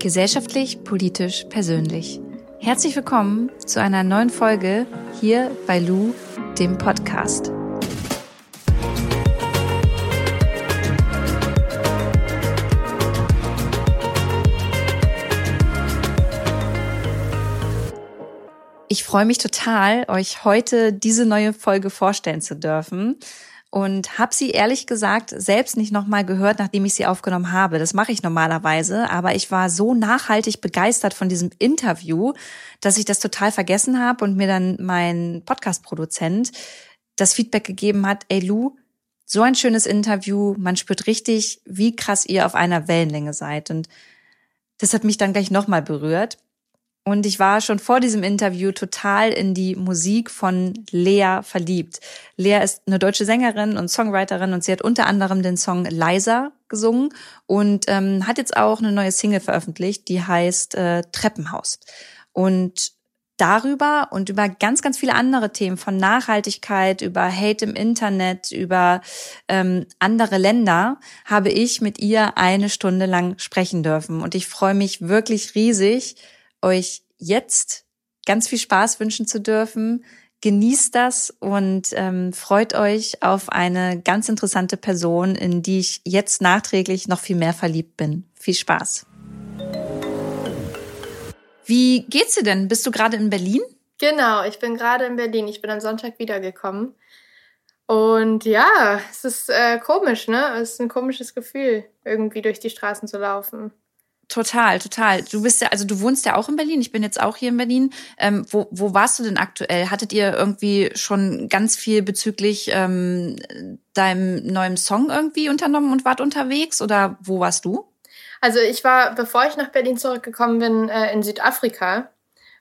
Gesellschaftlich, politisch, persönlich. Herzlich willkommen zu einer neuen Folge hier bei Lou, dem Podcast. Ich freue mich total, euch heute diese neue Folge vorstellen zu dürfen und habe sie ehrlich gesagt selbst nicht nochmal gehört, nachdem ich sie aufgenommen habe. Das mache ich normalerweise, aber ich war so nachhaltig begeistert von diesem Interview, dass ich das total vergessen habe und mir dann mein Podcast-Produzent das Feedback gegeben hat, ey Lou, so ein schönes Interview, man spürt richtig, wie krass ihr auf einer Wellenlänge seid. Und das hat mich dann gleich nochmal berührt. Und ich war schon vor diesem Interview total in die Musik von Lea verliebt. Lea ist eine deutsche Sängerin und Songwriterin und sie hat unter anderem den Song Leiser gesungen und ähm, hat jetzt auch eine neue Single veröffentlicht, die heißt äh, Treppenhaus. Und darüber und über ganz, ganz viele andere Themen von Nachhaltigkeit, über Hate im Internet, über ähm, andere Länder habe ich mit ihr eine Stunde lang sprechen dürfen. Und ich freue mich wirklich riesig, euch jetzt ganz viel Spaß wünschen zu dürfen. Genießt das und ähm, freut euch auf eine ganz interessante Person, in die ich jetzt nachträglich noch viel mehr verliebt bin. Viel Spaß. Wie geht's dir denn? Bist du gerade in Berlin? Genau, ich bin gerade in Berlin. Ich bin am Sonntag wiedergekommen. Und ja, es ist äh, komisch, ne? Es ist ein komisches Gefühl, irgendwie durch die Straßen zu laufen. Total, total. Du bist ja, also du wohnst ja auch in Berlin. Ich bin jetzt auch hier in Berlin. Ähm, wo, wo warst du denn aktuell? Hattet ihr irgendwie schon ganz viel bezüglich ähm, deinem neuen Song irgendwie unternommen und wart unterwegs? Oder wo warst du? Also ich war, bevor ich nach Berlin zurückgekommen bin, äh, in Südafrika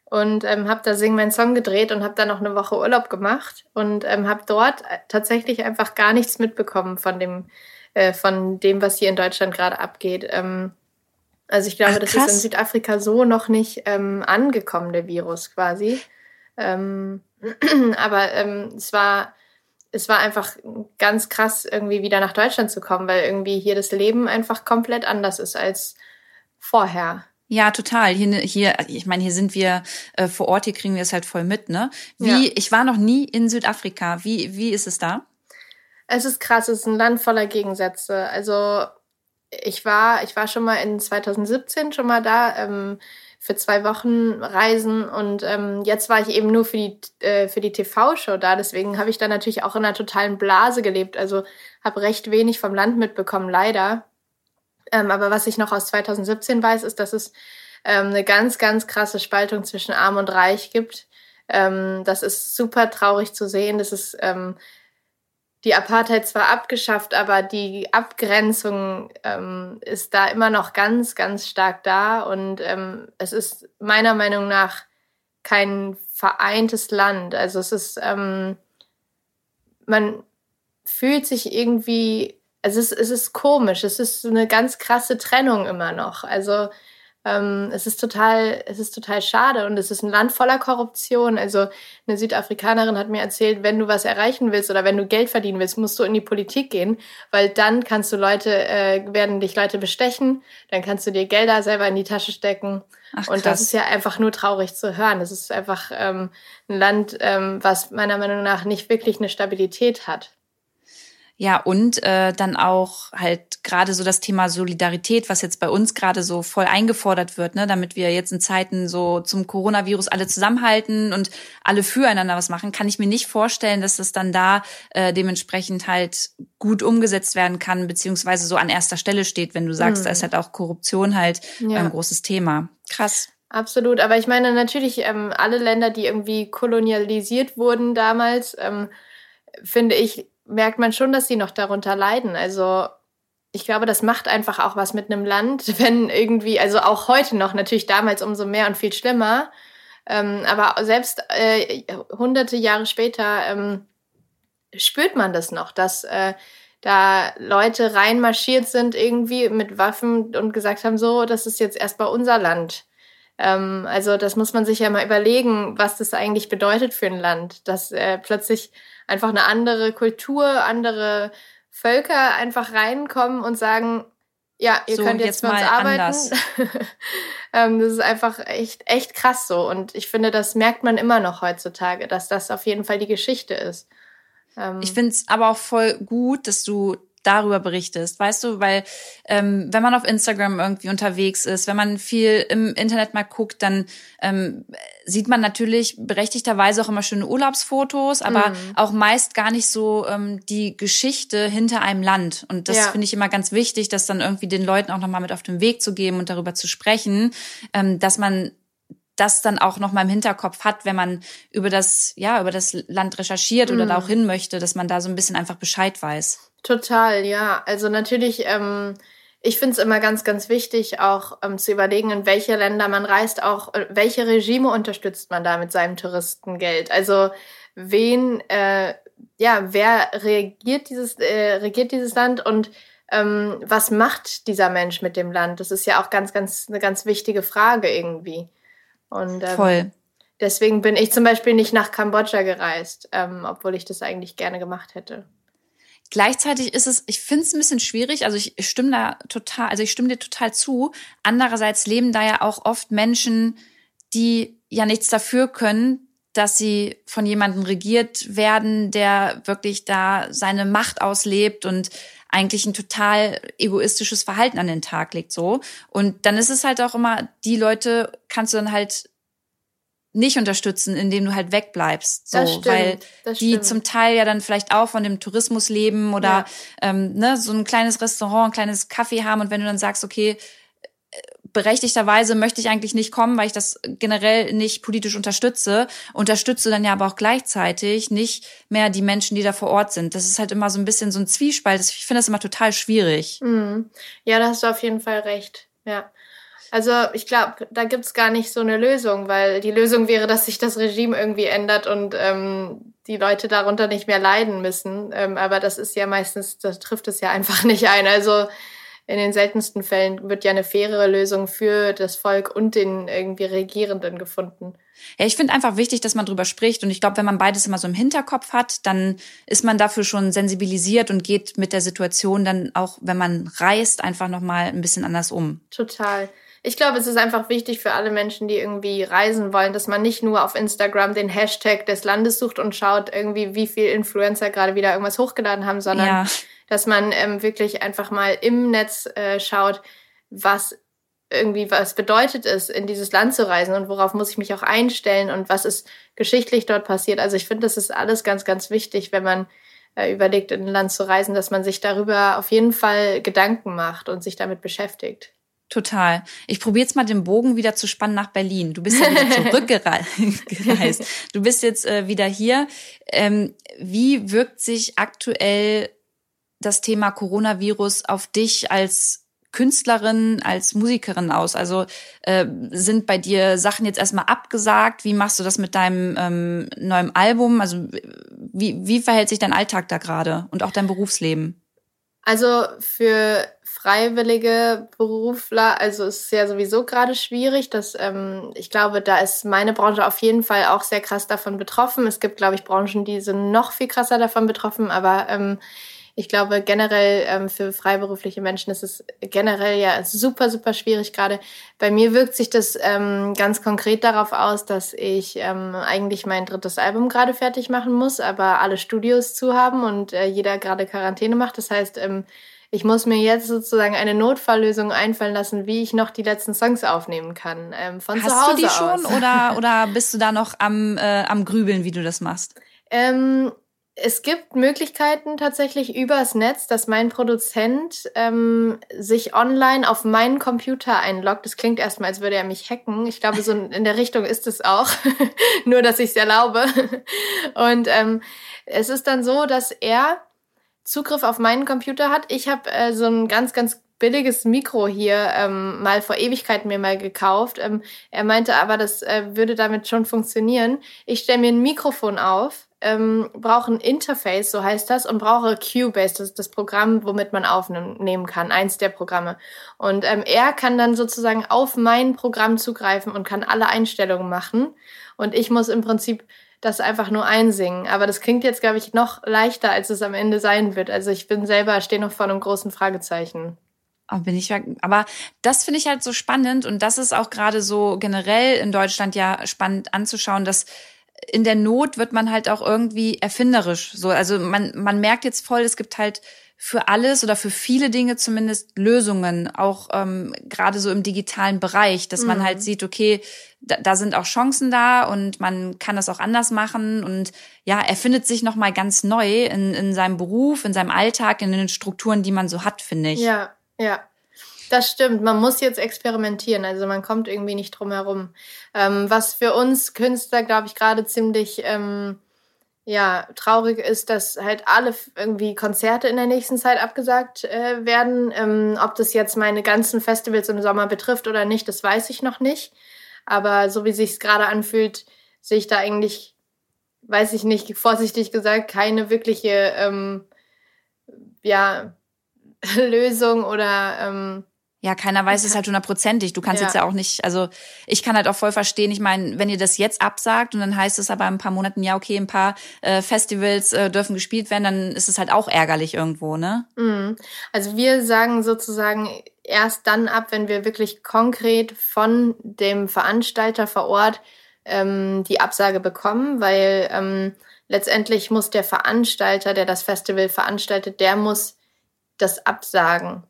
und ähm, habe da Sing mein Song gedreht und habe dann noch eine Woche Urlaub gemacht und ähm, habe dort tatsächlich einfach gar nichts mitbekommen von dem, äh, von dem, was hier in Deutschland gerade abgeht. Ähm, also ich glaube, Ach, das ist in Südafrika so noch nicht ähm, angekommen, der Virus quasi. Ähm, aber ähm, es war es war einfach ganz krass, irgendwie wieder nach Deutschland zu kommen, weil irgendwie hier das Leben einfach komplett anders ist als vorher. Ja, total. Hier, hier, ich meine, hier sind wir äh, vor Ort, hier kriegen wir es halt voll mit, ne? Wie, ja. ich war noch nie in Südafrika. Wie, wie ist es da? Es ist krass, es ist ein Land voller Gegensätze. Also ich war, ich war schon mal in 2017 schon mal da ähm, für zwei Wochen reisen und ähm, jetzt war ich eben nur für die äh, für die TV-Show da. Deswegen habe ich da natürlich auch in einer totalen Blase gelebt. Also habe recht wenig vom Land mitbekommen, leider. Ähm, aber was ich noch aus 2017 weiß, ist, dass es ähm, eine ganz, ganz krasse Spaltung zwischen Arm und Reich gibt. Ähm, das ist super traurig zu sehen. Das ist ähm, die Apartheid zwar abgeschafft, aber die Abgrenzung ähm, ist da immer noch ganz, ganz stark da. Und ähm, es ist meiner Meinung nach kein vereintes Land. Also es ist, ähm, man fühlt sich irgendwie, also es, es ist komisch, es ist eine ganz krasse Trennung immer noch. Also ähm, es ist total, es ist total schade und es ist ein Land voller Korruption. Also eine Südafrikanerin hat mir erzählt, wenn du was erreichen willst oder wenn du Geld verdienen willst, musst du in die Politik gehen, weil dann kannst du Leute, äh, werden dich Leute bestechen, dann kannst du dir Gelder selber in die Tasche stecken. Ach, und das ist ja einfach nur traurig zu hören. Es ist einfach ähm, ein Land, ähm, was meiner Meinung nach nicht wirklich eine Stabilität hat. Ja, und äh, dann auch halt gerade so das Thema Solidarität, was jetzt bei uns gerade so voll eingefordert wird, ne, damit wir jetzt in Zeiten so zum Coronavirus alle zusammenhalten und alle füreinander was machen, kann ich mir nicht vorstellen, dass das dann da äh, dementsprechend halt gut umgesetzt werden kann, beziehungsweise so an erster Stelle steht, wenn du sagst, mhm. da ist halt auch Korruption halt ja. ein großes Thema. Krass. Absolut, aber ich meine natürlich, ähm, alle Länder, die irgendwie kolonialisiert wurden damals, ähm, finde ich, merkt man schon, dass sie noch darunter leiden. Also ich glaube, das macht einfach auch was mit einem Land, wenn irgendwie, also auch heute noch, natürlich damals umso mehr und viel schlimmer, ähm, aber selbst äh, hunderte Jahre später ähm, spürt man das noch, dass äh, da Leute reinmarschiert sind irgendwie mit Waffen und gesagt haben, so, das ist jetzt erstmal unser Land. Ähm, also das muss man sich ja mal überlegen, was das eigentlich bedeutet für ein Land, dass äh, plötzlich einfach eine andere Kultur, andere Völker einfach reinkommen und sagen, Ja, ihr so, könnt jetzt, jetzt für uns arbeiten. ähm, das ist einfach echt, echt krass so. Und ich finde, das merkt man immer noch heutzutage, dass das auf jeden Fall die Geschichte ist. Ähm, ich finde es aber auch voll gut, dass du darüber berichtest, weißt du, weil ähm, wenn man auf Instagram irgendwie unterwegs ist, wenn man viel im Internet mal guckt, dann ähm, sieht man natürlich berechtigterweise auch immer schöne Urlaubsfotos, aber mhm. auch meist gar nicht so ähm, die Geschichte hinter einem Land. Und das ja. finde ich immer ganz wichtig, das dann irgendwie den Leuten auch nochmal mit auf den Weg zu geben und darüber zu sprechen, ähm, dass man das dann auch noch mal im Hinterkopf hat, wenn man über das, ja, über das Land recherchiert oder da mhm. auch hin möchte, dass man da so ein bisschen einfach Bescheid weiß. Total, ja. Also natürlich, ähm, ich finde es immer ganz, ganz wichtig, auch ähm, zu überlegen, in welche Länder man reist, auch äh, welche Regime unterstützt man da mit seinem Touristengeld. Also wen, äh, ja, wer regiert dieses, äh, regiert dieses Land und ähm, was macht dieser Mensch mit dem Land? Das ist ja auch ganz, ganz eine ganz wichtige Frage irgendwie. Und ähm, Voll. deswegen bin ich zum Beispiel nicht nach Kambodscha gereist, ähm, obwohl ich das eigentlich gerne gemacht hätte. Gleichzeitig ist es, ich finde es ein bisschen schwierig, also ich stimme da total, also ich stimme dir total zu. Andererseits leben da ja auch oft Menschen, die ja nichts dafür können, dass sie von jemandem regiert werden, der wirklich da seine Macht auslebt und eigentlich ein total egoistisches Verhalten an den Tag legt, so. Und dann ist es halt auch immer, die Leute kannst du dann halt nicht unterstützen, indem du halt wegbleibst. So, das stimmt, weil das die stimmt. zum Teil ja dann vielleicht auch von dem Tourismus leben oder ja. ähm, ne, so ein kleines Restaurant, ein kleines Kaffee haben und wenn du dann sagst, okay, berechtigterweise möchte ich eigentlich nicht kommen, weil ich das generell nicht politisch unterstütze, unterstütze dann ja aber auch gleichzeitig nicht mehr die Menschen, die da vor Ort sind. Das ist halt immer so ein bisschen so ein Zwiespalt. Ich finde das immer total schwierig. Mhm. Ja, da hast du auf jeden Fall recht. Ja. Also ich glaube, da gibt's gar nicht so eine Lösung, weil die Lösung wäre, dass sich das Regime irgendwie ändert und ähm, die Leute darunter nicht mehr leiden müssen. Ähm, aber das ist ja meistens, das trifft es ja einfach nicht ein. Also in den seltensten Fällen wird ja eine faire Lösung für das Volk und den irgendwie Regierenden gefunden. Ja, ich finde einfach wichtig, dass man drüber spricht. Und ich glaube, wenn man beides immer so im Hinterkopf hat, dann ist man dafür schon sensibilisiert und geht mit der Situation dann auch, wenn man reist, einfach nochmal ein bisschen anders um. Total. Ich glaube, es ist einfach wichtig für alle Menschen, die irgendwie reisen wollen, dass man nicht nur auf Instagram den Hashtag des Landes sucht und schaut irgendwie, wie viel Influencer gerade wieder irgendwas hochgeladen haben, sondern ja. Dass man ähm, wirklich einfach mal im Netz äh, schaut, was irgendwie was bedeutet es, in dieses Land zu reisen und worauf muss ich mich auch einstellen und was ist geschichtlich dort passiert. Also ich finde, das ist alles ganz, ganz wichtig, wenn man äh, überlegt, in ein Land zu reisen, dass man sich darüber auf jeden Fall Gedanken macht und sich damit beschäftigt. Total. Ich probiere jetzt mal den Bogen wieder zu spannen nach Berlin. Du bist ja wieder zurückgereist. Du bist jetzt äh, wieder hier. Ähm, wie wirkt sich aktuell das Thema Coronavirus auf dich als Künstlerin, als Musikerin aus? Also äh, sind bei dir Sachen jetzt erstmal abgesagt? Wie machst du das mit deinem ähm, neuen Album? Also wie, wie verhält sich dein Alltag da gerade und auch dein Berufsleben? Also für freiwillige Berufler, also ist ja sowieso gerade schwierig. Dass, ähm, ich glaube, da ist meine Branche auf jeden Fall auch sehr krass davon betroffen. Es gibt, glaube ich, Branchen, die sind noch viel krasser davon betroffen, aber ähm, ich glaube generell ähm, für freiberufliche Menschen ist es generell ja super, super schwierig gerade. Bei mir wirkt sich das ähm, ganz konkret darauf aus, dass ich ähm, eigentlich mein drittes Album gerade fertig machen muss, aber alle Studios zu haben und äh, jeder gerade Quarantäne macht. Das heißt, ähm, ich muss mir jetzt sozusagen eine Notfalllösung einfallen lassen, wie ich noch die letzten Songs aufnehmen kann. Ähm, von Hast zu Hause du die schon aus. oder, oder bist du da noch am, äh, am Grübeln, wie du das machst? Ähm, es gibt Möglichkeiten tatsächlich übers Netz, dass mein Produzent ähm, sich online auf meinen Computer einloggt. Das klingt erstmal, als würde er mich hacken. Ich glaube, so in der Richtung ist es auch. Nur, dass ich es erlaube. Und ähm, es ist dann so, dass er Zugriff auf meinen Computer hat. Ich habe äh, so ein ganz, ganz billiges Mikro hier ähm, mal vor Ewigkeiten mir mal gekauft. Ähm, er meinte aber, das äh, würde damit schon funktionieren. Ich stelle mir ein Mikrofon auf, ähm, brauche ein Interface, so heißt das, und brauche Cubase, das ist das Programm, womit man aufnehmen kann, eins der Programme. Und ähm, er kann dann sozusagen auf mein Programm zugreifen und kann alle Einstellungen machen. Und ich muss im Prinzip das einfach nur einsingen. Aber das klingt jetzt, glaube ich, noch leichter, als es am Ende sein wird. Also ich bin selber, stehe noch vor einem großen Fragezeichen. Oh, bin ich aber das finde ich halt so spannend und das ist auch gerade so generell in Deutschland ja spannend anzuschauen, dass in der Not wird man halt auch irgendwie erfinderisch. So, also man man merkt jetzt voll, es gibt halt für alles oder für viele Dinge zumindest Lösungen, auch ähm, gerade so im digitalen Bereich, dass mhm. man halt mhm. sieht, okay, da, da sind auch Chancen da und man kann das auch anders machen und ja, er findet sich noch mal ganz neu in, in seinem Beruf, in seinem Alltag, in den Strukturen, die man so hat, finde ich. Ja, ja. Das stimmt. Man muss jetzt experimentieren. Also man kommt irgendwie nicht drum herum. Ähm, was für uns Künstler, glaube ich, gerade ziemlich ähm, ja, traurig ist, dass halt alle irgendwie Konzerte in der nächsten Zeit abgesagt äh, werden. Ähm, ob das jetzt meine ganzen Festivals im Sommer betrifft oder nicht, das weiß ich noch nicht. Aber so wie sich's gerade anfühlt, sehe ich da eigentlich, weiß ich nicht, vorsichtig gesagt, keine wirkliche ähm, ja, Lösung oder ähm, ja, keiner weiß es halt hundertprozentig. Du kannst ja. jetzt ja auch nicht, also ich kann halt auch voll verstehen, ich meine, wenn ihr das jetzt absagt und dann heißt es aber in ein paar Monaten, ja, okay, ein paar äh, Festivals äh, dürfen gespielt werden, dann ist es halt auch ärgerlich irgendwo, ne? Mhm. Also wir sagen sozusagen erst dann ab, wenn wir wirklich konkret von dem Veranstalter vor Ort ähm, die Absage bekommen, weil ähm, letztendlich muss der Veranstalter, der das Festival veranstaltet, der muss das absagen.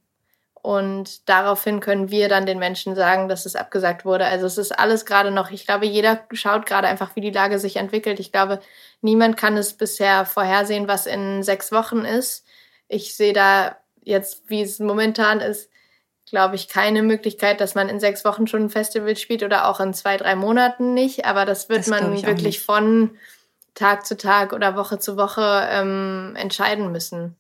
Und daraufhin können wir dann den Menschen sagen, dass es abgesagt wurde. Also es ist alles gerade noch, ich glaube, jeder schaut gerade einfach, wie die Lage sich entwickelt. Ich glaube, niemand kann es bisher vorhersehen, was in sechs Wochen ist. Ich sehe da jetzt, wie es momentan ist, glaube ich, keine Möglichkeit, dass man in sechs Wochen schon ein Festival spielt oder auch in zwei, drei Monaten nicht. Aber das wird das man wirklich von Tag zu Tag oder Woche zu Woche ähm, entscheiden müssen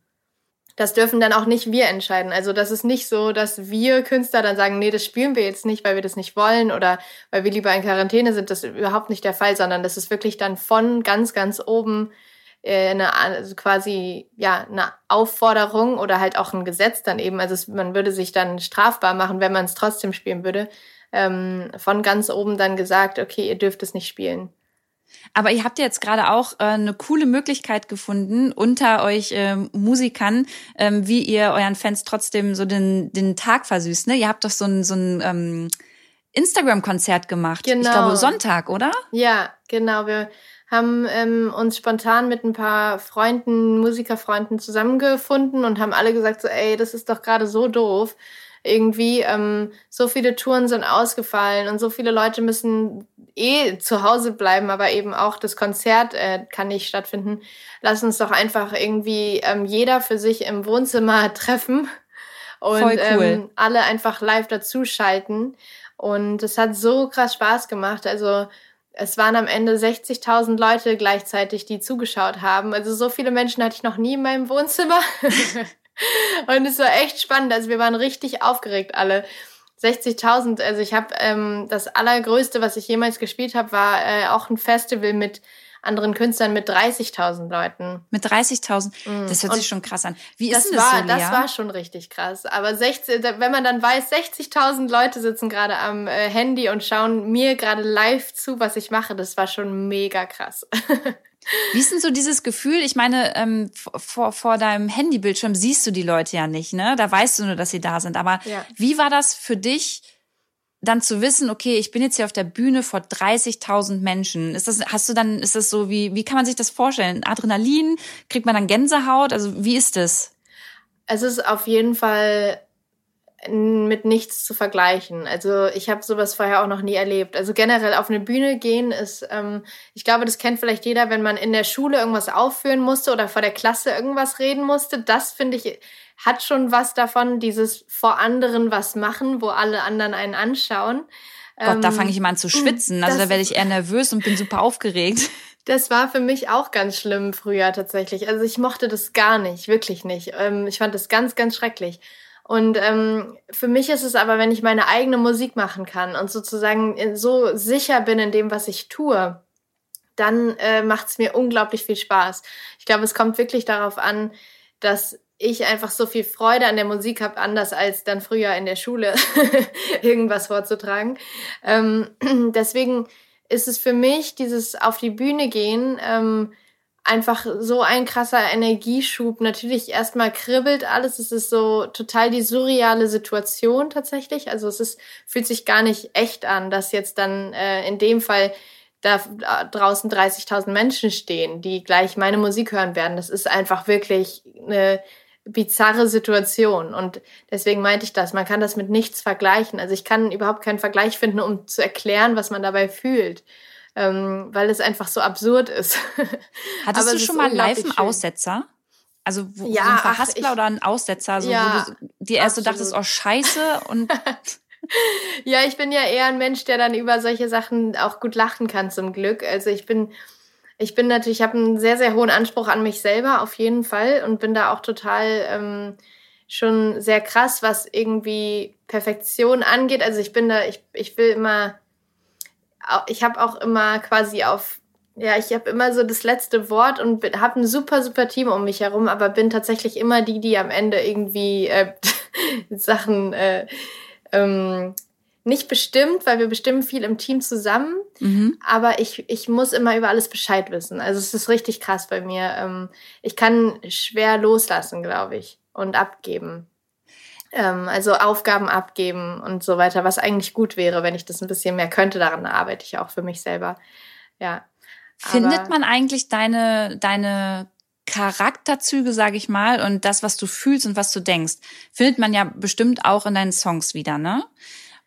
das dürfen dann auch nicht wir entscheiden. Also das ist nicht so, dass wir Künstler dann sagen, nee, das spielen wir jetzt nicht, weil wir das nicht wollen oder weil wir lieber in Quarantäne sind. Das ist überhaupt nicht der Fall, sondern das ist wirklich dann von ganz, ganz oben äh, eine also quasi ja eine Aufforderung oder halt auch ein Gesetz dann eben. Also es, man würde sich dann strafbar machen, wenn man es trotzdem spielen würde. Ähm, von ganz oben dann gesagt, okay, ihr dürft es nicht spielen. Aber ihr habt ja jetzt gerade auch äh, eine coole Möglichkeit gefunden unter euch äh, Musikern, ähm, wie ihr euren Fans trotzdem so den, den Tag versüßt. Ne? Ihr habt doch so ein, so ein ähm, Instagram-Konzert gemacht. Genau. Ich glaube Sonntag, oder? Ja, genau. Wir haben ähm, uns spontan mit ein paar Freunden, Musikerfreunden zusammengefunden und haben alle gesagt so, ey, das ist doch gerade so doof irgendwie ähm, so viele Touren sind ausgefallen und so viele Leute müssen eh zu Hause bleiben, aber eben auch das Konzert äh, kann nicht stattfinden. Lass uns doch einfach irgendwie ähm, jeder für sich im Wohnzimmer treffen und cool. ähm, alle einfach live dazuschalten. Und es hat so krass Spaß gemacht. Also es waren am Ende 60.000 Leute gleichzeitig, die zugeschaut haben. Also so viele Menschen hatte ich noch nie in meinem Wohnzimmer. Und es war echt spannend. Also wir waren richtig aufgeregt alle. 60.000, also ich habe ähm, das allergrößte, was ich jemals gespielt habe, war äh, auch ein Festival mit anderen Künstlern mit 30.000 Leuten. Mit 30.000? Mm. Das hört sich schon krass an. Wie das ist das war, so? Das war schon richtig krass. Aber 60, wenn man dann weiß, 60.000 Leute sitzen gerade am äh, Handy und schauen mir gerade live zu, was ich mache, das war schon mega krass. Wie ist denn so dieses Gefühl? Ich meine, ähm, vor, vor deinem Handybildschirm siehst du die Leute ja nicht, ne? Da weißt du nur, dass sie da sind. Aber ja. wie war das für dich, dann zu wissen, okay, ich bin jetzt hier auf der Bühne vor 30.000 Menschen? Ist das, hast du dann, ist das so wie, wie kann man sich das vorstellen? Adrenalin? Kriegt man dann Gänsehaut? Also wie ist das? Es ist auf jeden Fall mit nichts zu vergleichen. Also ich habe sowas vorher auch noch nie erlebt. Also generell auf eine Bühne gehen ist, ähm, ich glaube, das kennt vielleicht jeder, wenn man in der Schule irgendwas aufführen musste oder vor der Klasse irgendwas reden musste. Das finde ich hat schon was davon, dieses vor anderen was machen, wo alle anderen einen anschauen. Gott, ähm, da fange ich immer an zu schwitzen. Also da werde ich eher nervös und bin super aufgeregt. Das war für mich auch ganz schlimm früher tatsächlich. Also ich mochte das gar nicht, wirklich nicht. Ähm, ich fand das ganz, ganz schrecklich. Und ähm, für mich ist es aber, wenn ich meine eigene Musik machen kann und sozusagen so sicher bin in dem, was ich tue, dann äh, macht es mir unglaublich viel Spaß. Ich glaube, es kommt wirklich darauf an, dass ich einfach so viel Freude an der Musik habe, anders als dann früher in der Schule irgendwas vorzutragen. Ähm, deswegen ist es für mich dieses auf die Bühne gehen ähm, einfach so ein krasser Energieschub. Natürlich erstmal kribbelt alles. Es ist so total die surreale Situation tatsächlich. Also es ist, fühlt sich gar nicht echt an, dass jetzt dann äh, in dem Fall da draußen 30.000 Menschen stehen, die gleich meine Musik hören werden. Das ist einfach wirklich eine bizarre Situation. Und deswegen meinte ich das. Man kann das mit nichts vergleichen. Also ich kann überhaupt keinen Vergleich finden, um zu erklären, was man dabei fühlt ähm, weil es einfach so absurd ist. Hattest Aber du schon mal live einen Aussetzer? Also wo, ja, so ein Verhaspler ach, ich, oder ein Aussetzer, so, ja, wo du dir erst so dachtest, oh scheiße und ja, ich bin ja eher ein Mensch, der dann über solche Sachen auch gut lachen kann, zum Glück. Also ich bin, ich bin natürlich, ich habe einen sehr, sehr hohen Anspruch an mich selber, auf jeden Fall, und bin da auch total ähm, schon sehr krass, was irgendwie Perfektion angeht. Also ich bin da, ich, ich will immer ich habe auch immer quasi auf, ja, ich habe immer so das letzte Wort und habe ein super, super Team um mich herum, aber bin tatsächlich immer die, die am Ende irgendwie äh, Sachen äh, ähm, nicht bestimmt, weil wir bestimmen viel im Team zusammen, mhm. aber ich, ich muss immer über alles Bescheid wissen. Also es ist richtig krass bei mir. Ähm, ich kann schwer loslassen, glaube ich, und abgeben. Ähm, also Aufgaben abgeben und so weiter, was eigentlich gut wäre, wenn ich das ein bisschen mehr könnte. Daran arbeite ich auch für mich selber. Ja. Findet Aber, man eigentlich deine, deine Charakterzüge, sage ich mal, und das, was du fühlst und was du denkst, findet man ja bestimmt auch in deinen Songs wieder, ne?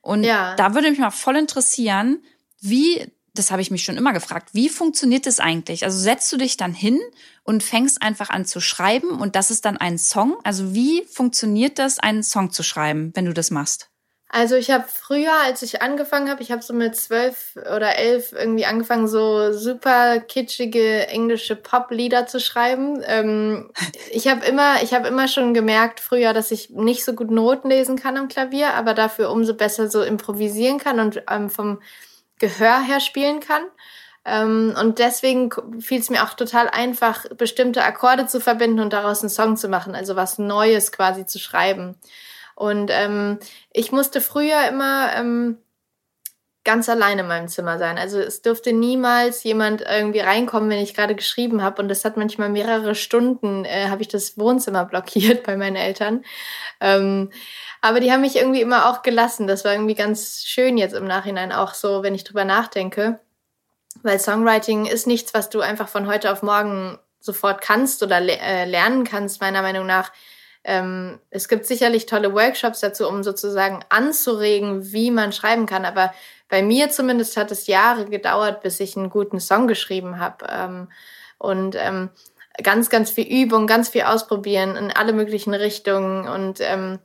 Und ja. da würde mich mal voll interessieren, wie das habe ich mich schon immer gefragt, wie funktioniert das eigentlich? Also setzt du dich dann hin und fängst einfach an zu schreiben und das ist dann ein Song? Also wie funktioniert das, einen Song zu schreiben, wenn du das machst? Also ich habe früher, als ich angefangen habe, ich habe so mit zwölf oder elf irgendwie angefangen, so super kitschige englische Pop-Lieder zu schreiben. Ähm, ich habe immer, ich habe immer schon gemerkt früher, dass ich nicht so gut Noten lesen kann am Klavier, aber dafür umso besser so improvisieren kann und ähm, vom Gehör her spielen kann. Ähm, und deswegen fiel es mir auch total einfach, bestimmte Akkorde zu verbinden und daraus einen Song zu machen, also was Neues quasi zu schreiben. Und ähm, ich musste früher immer ähm, ganz allein in meinem Zimmer sein. Also es dürfte niemals jemand irgendwie reinkommen, wenn ich gerade geschrieben habe. Und das hat manchmal mehrere Stunden, äh, habe ich das Wohnzimmer blockiert bei meinen Eltern. Ähm, aber die haben mich irgendwie immer auch gelassen. Das war irgendwie ganz schön jetzt im Nachhinein auch so, wenn ich drüber nachdenke. Weil Songwriting ist nichts, was du einfach von heute auf morgen sofort kannst oder le äh, lernen kannst, meiner Meinung nach. Ähm, es gibt sicherlich tolle Workshops dazu, um sozusagen anzuregen, wie man schreiben kann. Aber bei mir zumindest hat es Jahre gedauert, bis ich einen guten Song geschrieben habe. Ähm, und ähm, ganz, ganz viel Übung, ganz viel ausprobieren in alle möglichen Richtungen. Und ähm,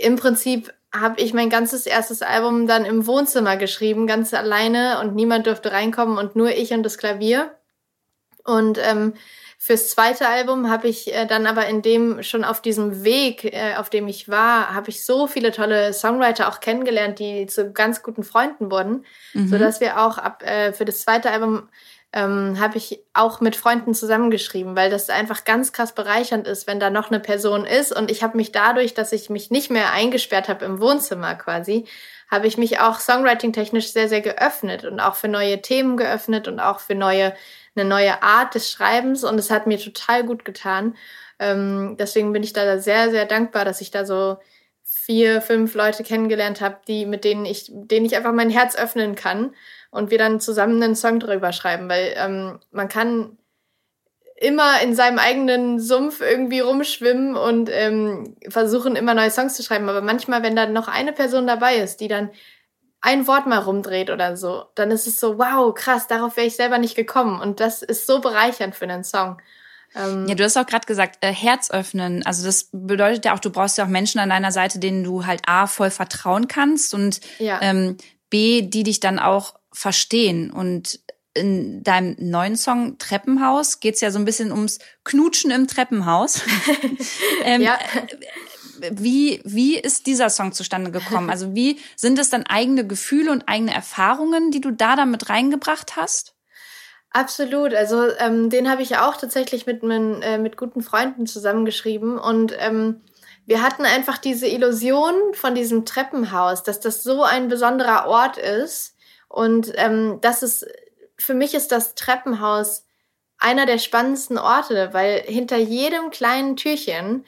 im Prinzip habe ich mein ganzes erstes Album dann im Wohnzimmer geschrieben, ganz alleine und niemand durfte reinkommen und nur ich und das Klavier. Und ähm, fürs zweite Album habe ich äh, dann aber in dem schon auf diesem Weg, äh, auf dem ich war, habe ich so viele tolle Songwriter auch kennengelernt, die zu ganz guten Freunden wurden, mhm. so dass wir auch ab äh, für das zweite Album ähm, habe ich auch mit Freunden zusammengeschrieben, weil das einfach ganz krass bereichernd ist, wenn da noch eine Person ist. Und ich habe mich dadurch, dass ich mich nicht mehr eingesperrt habe im Wohnzimmer quasi, habe ich mich auch songwriting-technisch sehr, sehr geöffnet und auch für neue Themen geöffnet und auch für neue, eine neue Art des Schreibens. Und es hat mir total gut getan. Ähm, deswegen bin ich da sehr, sehr dankbar, dass ich da so vier, fünf Leute kennengelernt habe, die, mit denen ich, denen ich einfach mein Herz öffnen kann und wir dann zusammen einen Song drüber schreiben, weil ähm, man kann immer in seinem eigenen Sumpf irgendwie rumschwimmen und ähm, versuchen immer neue Songs zu schreiben. Aber manchmal, wenn da noch eine Person dabei ist, die dann ein Wort mal rumdreht oder so, dann ist es so, wow, krass, darauf wäre ich selber nicht gekommen. Und das ist so bereichernd für einen Song. Ähm, ja, du hast auch gerade gesagt, äh, Herz öffnen. Also das bedeutet ja auch, du brauchst ja auch Menschen an deiner Seite, denen du halt A, voll vertrauen kannst und ja. ähm, B, die dich dann auch verstehen. Und in deinem neuen Song Treppenhaus geht's ja so ein bisschen ums Knutschen im Treppenhaus. ähm, ja. Wie, wie ist dieser Song zustande gekommen? Also wie sind es dann eigene Gefühle und eigene Erfahrungen, die du da damit reingebracht hast? Absolut. Also ähm, den habe ich auch tatsächlich mit, mit, äh, mit guten Freunden zusammengeschrieben und ähm, wir hatten einfach diese Illusion von diesem Treppenhaus, dass das so ein besonderer Ort ist und ähm, das ist, für mich ist das Treppenhaus einer der spannendsten Orte, weil hinter jedem kleinen Türchen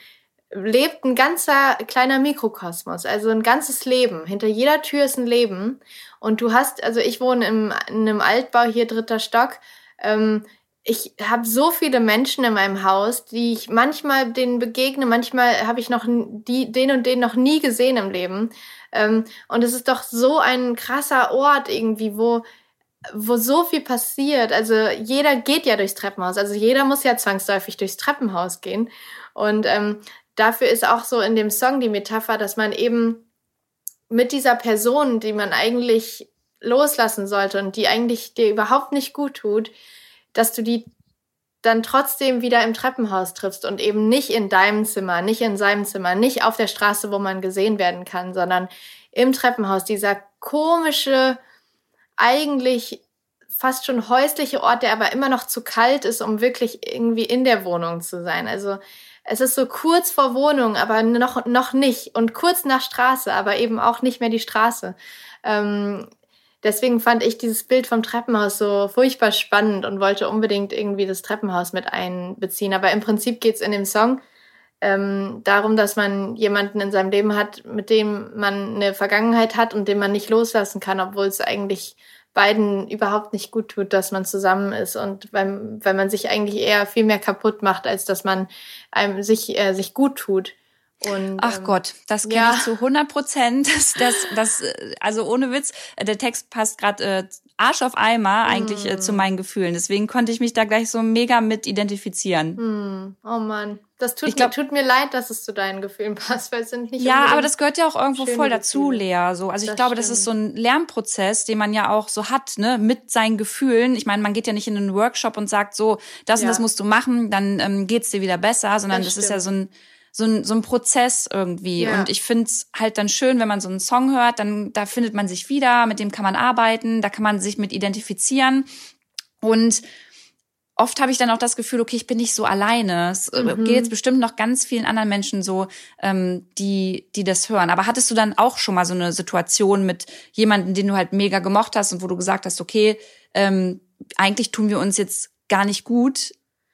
lebt ein ganzer kleiner Mikrokosmos, also ein ganzes Leben. Hinter jeder Tür ist ein Leben. Und du hast, also ich wohne im, in einem Altbau hier dritter Stock. Ähm, ich habe so viele Menschen in meinem Haus, die ich manchmal denen begegne, manchmal habe ich noch die, den und den noch nie gesehen im Leben. Ähm, und es ist doch so ein krasser Ort irgendwie, wo wo so viel passiert. Also jeder geht ja durchs Treppenhaus. Also jeder muss ja zwangsläufig durchs Treppenhaus gehen. Und ähm, dafür ist auch so in dem Song die Metapher, dass man eben mit dieser Person, die man eigentlich loslassen sollte und die eigentlich dir überhaupt nicht gut tut, dass du die dann trotzdem wieder im Treppenhaus triffst und eben nicht in deinem Zimmer, nicht in seinem Zimmer, nicht auf der Straße, wo man gesehen werden kann, sondern im Treppenhaus, dieser komische, eigentlich fast schon häusliche Ort, der aber immer noch zu kalt ist, um wirklich irgendwie in der Wohnung zu sein. Also es ist so kurz vor Wohnung, aber noch, noch nicht. Und kurz nach Straße, aber eben auch nicht mehr die Straße. Ähm, deswegen fand ich dieses Bild vom Treppenhaus so furchtbar spannend und wollte unbedingt irgendwie das Treppenhaus mit einbeziehen. Aber im Prinzip geht's in dem Song ähm, darum, dass man jemanden in seinem Leben hat, mit dem man eine Vergangenheit hat und den man nicht loslassen kann, obwohl es eigentlich beiden überhaupt nicht gut tut, dass man zusammen ist und weil, weil man sich eigentlich eher viel mehr kaputt macht, als dass man einem sich, äh, sich gut tut. Und, Ach ähm, Gott, das kenne ja. ich zu 100 Prozent. Das, das, das, also ohne Witz, der Text passt gerade äh, Arsch auf Eimer eigentlich mm. äh, zu meinen Gefühlen. Deswegen konnte ich mich da gleich so mega mit identifizieren. Mm. Oh Mann, das tut, glaub, mir, tut mir leid, dass es zu deinen Gefühlen passt, weil es sind nicht Ja, aber das gehört ja auch irgendwo voll dazu, Gefühle. Lea. So, also ich das glaube, stimmt. das ist so ein Lernprozess, den man ja auch so hat, ne, mit seinen Gefühlen. Ich meine, man geht ja nicht in einen Workshop und sagt so, das ja. und das musst du machen, dann ähm, geht's dir wieder besser, sondern das, das ist ja so ein so ein, so ein Prozess irgendwie. Ja. Und ich find's halt dann schön, wenn man so einen Song hört, dann da findet man sich wieder, mit dem kann man arbeiten, da kann man sich mit identifizieren. Und oft habe ich dann auch das Gefühl, okay, ich bin nicht so alleine. Es äh, mhm. geht jetzt bestimmt noch ganz vielen anderen Menschen so, ähm, die, die das hören. Aber hattest du dann auch schon mal so eine Situation mit jemandem, den du halt mega gemocht hast und wo du gesagt hast, okay, ähm, eigentlich tun wir uns jetzt gar nicht gut,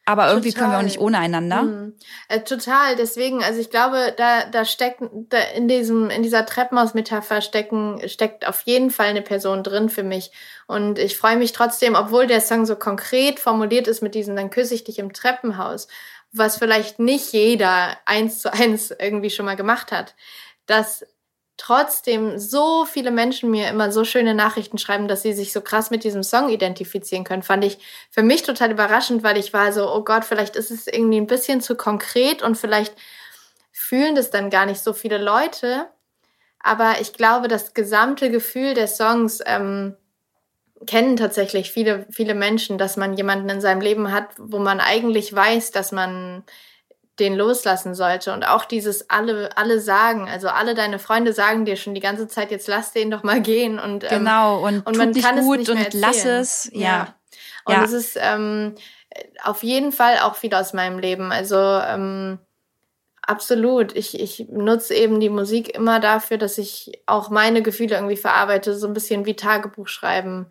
aber irgendwie total. können wir auch nicht ohne einander. Mhm. Äh, total. Deswegen, also ich glaube, da, da steckt da in diesem, in dieser Treppenhaus-Metapher stecken, steckt auf jeden Fall eine Person drin für mich. Und ich freue mich trotzdem, obwohl der Song so konkret formuliert ist mit diesem, dann küsse ich dich im Treppenhaus, was vielleicht nicht jeder eins zu eins irgendwie schon mal gemacht hat, dass trotzdem so viele Menschen mir immer so schöne Nachrichten schreiben, dass sie sich so krass mit diesem Song identifizieren können, fand ich für mich total überraschend, weil ich war so, oh Gott, vielleicht ist es irgendwie ein bisschen zu konkret und vielleicht fühlen das dann gar nicht so viele Leute. Aber ich glaube, das gesamte Gefühl des Songs ähm, kennen tatsächlich viele, viele Menschen, dass man jemanden in seinem Leben hat, wo man eigentlich weiß, dass man den loslassen sollte. Und auch dieses alle, alle sagen, also alle deine Freunde sagen dir schon die ganze Zeit, jetzt lass den doch mal gehen. Und, ähm, genau, und, und man kann gut es nicht und lass es. Ja. ja. Und ja. es ist ähm, auf jeden Fall auch viel aus meinem Leben. Also ähm, absolut. Ich, ich nutze eben die Musik immer dafür, dass ich auch meine Gefühle irgendwie verarbeite, so ein bisschen wie Tagebuch schreiben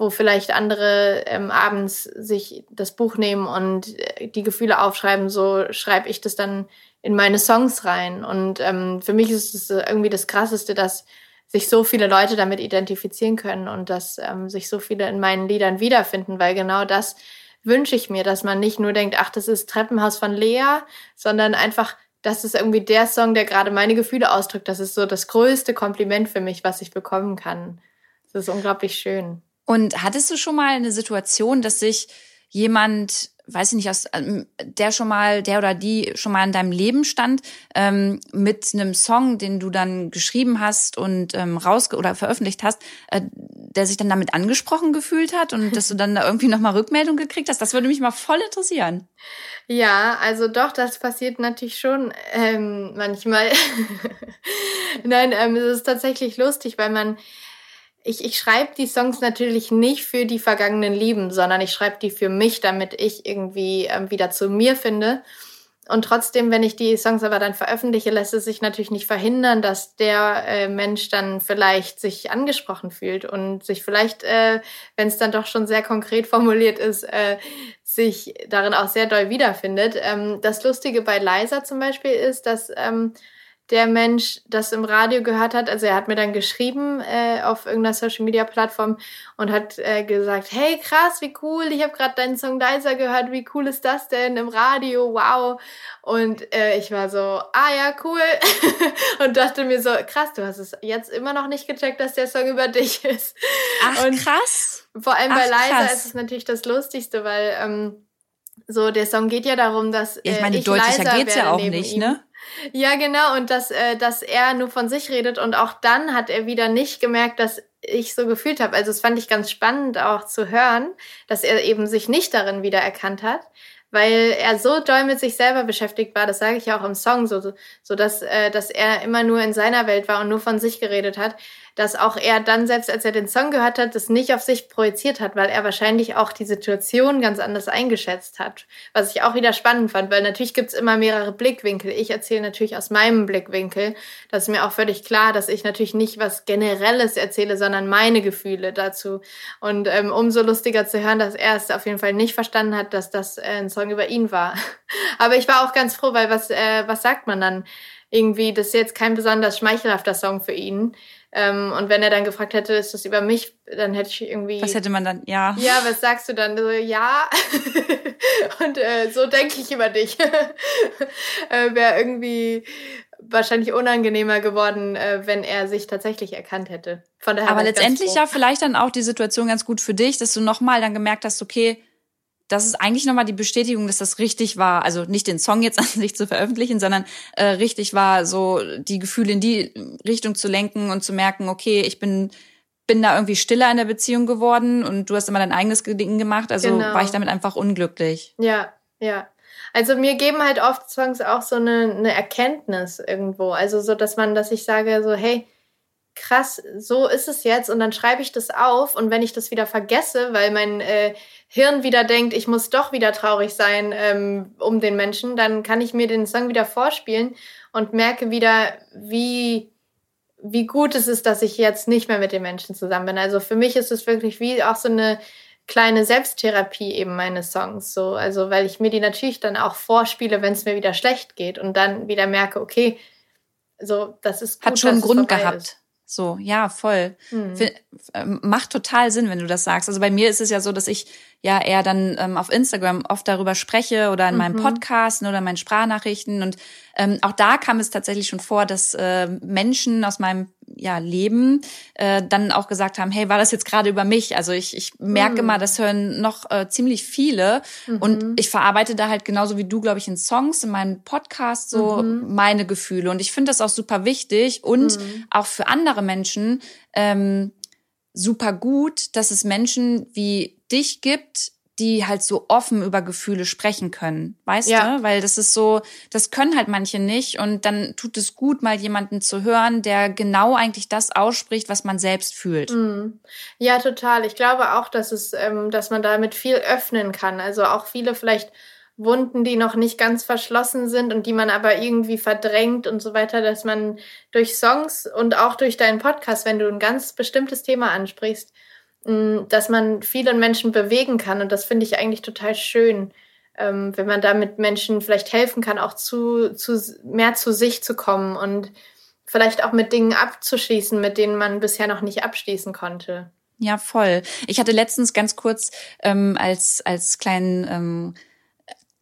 wo vielleicht andere ähm, abends sich das Buch nehmen und äh, die Gefühle aufschreiben, so schreibe ich das dann in meine Songs rein. Und ähm, für mich ist es irgendwie das Krasseste, dass sich so viele Leute damit identifizieren können und dass ähm, sich so viele in meinen Liedern wiederfinden, weil genau das wünsche ich mir, dass man nicht nur denkt, ach, das ist Treppenhaus von Lea, sondern einfach, das ist irgendwie der Song, der gerade meine Gefühle ausdrückt. Das ist so das größte Kompliment für mich, was ich bekommen kann. Das ist unglaublich schön. Und hattest du schon mal eine Situation, dass sich jemand, weiß ich nicht, aus, ähm, der schon mal, der oder die schon mal in deinem Leben stand, ähm, mit einem Song, den du dann geschrieben hast und ähm, raus oder veröffentlicht hast, äh, der sich dann damit angesprochen gefühlt hat und dass du dann da irgendwie nochmal Rückmeldung gekriegt hast? Das würde mich mal voll interessieren. Ja, also doch, das passiert natürlich schon ähm, manchmal. Nein, ähm, es ist tatsächlich lustig, weil man ich, ich schreibe die Songs natürlich nicht für die vergangenen Lieben, sondern ich schreibe die für mich, damit ich irgendwie ähm, wieder zu mir finde. Und trotzdem, wenn ich die Songs aber dann veröffentliche, lässt es sich natürlich nicht verhindern, dass der äh, Mensch dann vielleicht sich angesprochen fühlt und sich vielleicht, äh, wenn es dann doch schon sehr konkret formuliert ist, äh, sich darin auch sehr doll wiederfindet. Ähm, das Lustige bei Liza zum Beispiel ist, dass ähm, der Mensch das im Radio gehört hat. Also er hat mir dann geschrieben äh, auf irgendeiner Social Media Plattform und hat äh, gesagt, hey krass, wie cool, ich habe gerade deinen Song Leiser gehört, wie cool ist das denn im Radio, wow. Und äh, ich war so, ah ja, cool. und dachte mir so, krass, du hast es jetzt immer noch nicht gecheckt, dass der Song über dich ist. Ach und krass. Vor allem bei Leiser ist es natürlich das Lustigste, weil ähm, so der Song geht ja darum, dass äh, Ich meine, ich deutlicher geht's ja auch nicht, ihm. ne? Ja, genau. Und dass, äh, dass er nur von sich redet und auch dann hat er wieder nicht gemerkt, dass ich so gefühlt habe. Also das fand ich ganz spannend auch zu hören, dass er eben sich nicht darin wiedererkannt hat, weil er so doll mit sich selber beschäftigt war. Das sage ich ja auch im Song, so, so dass, äh, dass er immer nur in seiner Welt war und nur von sich geredet hat, dass auch er dann selbst, als er den Song gehört hat, das nicht auf sich projiziert hat, weil er wahrscheinlich auch die Situation ganz anders eingeschätzt hat. Was ich auch wieder spannend fand, weil natürlich gibt's immer mehrere Blickwinkel. Ich erzähle natürlich aus meinem Blickwinkel. Das ist mir auch völlig klar, dass ich natürlich nicht was Generelles erzähle, sondern meine Gefühle dazu. Und ähm, umso lustiger zu hören, dass er es auf jeden Fall nicht verstanden hat, dass das äh, ein Song über ihn war. Aber ich war auch ganz froh, weil was, äh, was sagt man dann? Irgendwie, das ist jetzt kein besonders schmeichelhafter Song für ihn. Ähm, und wenn er dann gefragt hätte, ist das über mich, dann hätte ich irgendwie. Was hätte man dann, ja. Ja, was sagst du dann? So, ja. und äh, so denke ich über dich. äh, Wäre irgendwie wahrscheinlich unangenehmer geworden, äh, wenn er sich tatsächlich erkannt hätte. Von daher Aber letztendlich ja vielleicht dann auch die Situation ganz gut für dich, dass du nochmal dann gemerkt hast, okay, das ist eigentlich nochmal die Bestätigung, dass das richtig war. Also nicht den Song jetzt an sich zu veröffentlichen, sondern äh, richtig war, so die Gefühle in die Richtung zu lenken und zu merken, okay, ich bin bin da irgendwie stiller in der Beziehung geworden und du hast immer dein eigenes Ding gemacht. Also Genau. war ich damit einfach unglücklich. Ja, ja. Also mir geben halt oft Songs auch so eine, eine Erkenntnis irgendwo. Also so, dass man, dass ich sage so, hey, krass, so ist es jetzt und dann schreibe ich das auf und wenn ich das wieder vergesse, weil mein äh, Hirn wieder denkt, ich muss doch wieder traurig sein ähm, um den Menschen, dann kann ich mir den Song wieder vorspielen und merke wieder, wie wie gut es ist, dass ich jetzt nicht mehr mit den Menschen zusammen bin. Also für mich ist es wirklich wie auch so eine kleine Selbsttherapie eben meine Songs so also weil ich mir die natürlich dann auch vorspiele wenn es mir wieder schlecht geht und dann wieder merke okay so das ist gut, Hat schon einen Grund gehabt. ist. So, ja, voll. Hm. Ähm, Macht total Sinn, wenn du das sagst. Also bei mir ist es ja so, dass ich ja eher dann ähm, auf Instagram oft darüber spreche oder in meinem Mhm. Podcast oder in meinen Sprachnachrichten. Und ähm, auch da kam es tatsächlich schon vor, dass äh, Menschen aus meinem ja, Leben äh, dann auch gesagt haben, hey, war das jetzt gerade über mich? Also ich, ich merke Mhm. immer, das hören noch äh, ziemlich viele. Und ich verarbeite da halt genauso wie du, glaube ich, in Songs, in meinem Podcast so Mhm. meine Gefühle. Und ich finde das auch super wichtig und Mhm. auch für andere Menschen ähm, super gut, dass es Menschen wie dich gibt, die halt so offen über Gefühle sprechen können, weißt Ja. du? Weil das ist so, das können halt manche nicht und dann tut es gut, mal jemanden zu hören, der genau eigentlich das ausspricht, was man selbst fühlt. Mhm. Ja, total. Ich glaube auch, dass es, ähm, dass man damit viel öffnen kann. Also auch viele vielleicht Wunden, die noch nicht ganz verschlossen sind und die man aber irgendwie verdrängt und so weiter, dass man durch Songs und auch durch deinen Podcast, wenn du ein ganz bestimmtes Thema ansprichst, mh, dass man viele Menschen bewegen kann. Und das finde ich eigentlich total schön, ähm, wenn man damit Menschen vielleicht helfen kann, auch zu, zu mehr zu sich zu kommen und vielleicht auch mit Dingen abzuschließen, mit denen man bisher noch nicht abschließen konnte. Ja, voll. Ich hatte letztens ganz kurz ähm, als als kleinen ähm,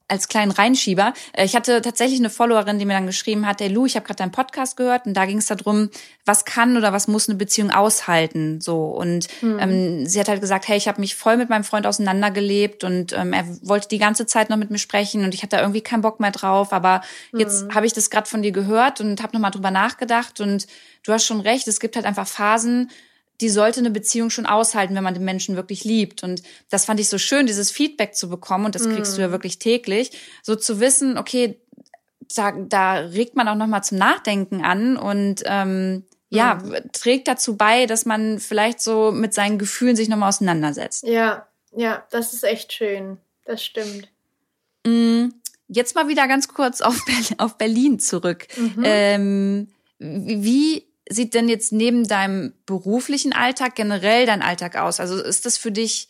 als kleinen Reinschieber. Äh, Ich hatte tatsächlich eine Followerin, die mir dann geschrieben hat, hey Lu, ich habe gerade deinen Podcast gehört und da ging es darum, was kann oder was muss eine Beziehung aushalten, so. Und ähm, sie hat halt gesagt, hey, ich habe mich voll mit meinem Freund auseinandergelebt und ähm, er wollte die ganze Zeit noch mit mir sprechen und ich hatte da irgendwie keinen Bock mehr drauf, aber jetzt habe ich das gerade von dir gehört und habe nochmal drüber nachgedacht und du hast schon recht, es gibt halt einfach Phasen, die sollte eine Beziehung schon aushalten, wenn man den Menschen wirklich liebt. Und das fand ich so schön, dieses Feedback zu bekommen. Und das kriegst du ja wirklich täglich. So zu wissen, okay, da, da regt man auch nochmal zum Nachdenken an und ähm, ja, trägt dazu bei, dass man vielleicht so mit seinen Gefühlen sich nochmal auseinandersetzt. Ja, ja, das ist echt schön. Das stimmt. Mm, jetzt mal wieder ganz kurz auf, auf Berlin zurück. Mhm. Ähm, wie sieht denn jetzt neben deinem beruflichen Alltag generell dein Alltag aus? Also ist das für dich,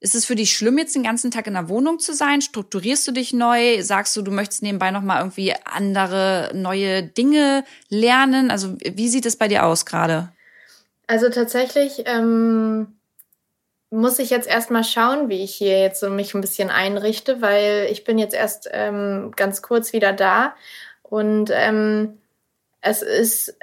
ist es für dich schlimm, jetzt den ganzen Tag in der Wohnung zu sein? Strukturierst du dich neu? Sagst du, du möchtest nebenbei nochmal irgendwie andere neue Dinge lernen? Also wie sieht es bei dir aus gerade? Also tatsächlich ähm, muss ich jetzt erstmal schauen, wie ich hier jetzt so mich ein bisschen einrichte, weil ich bin jetzt erst ähm, ganz kurz wieder da und ähm, es ist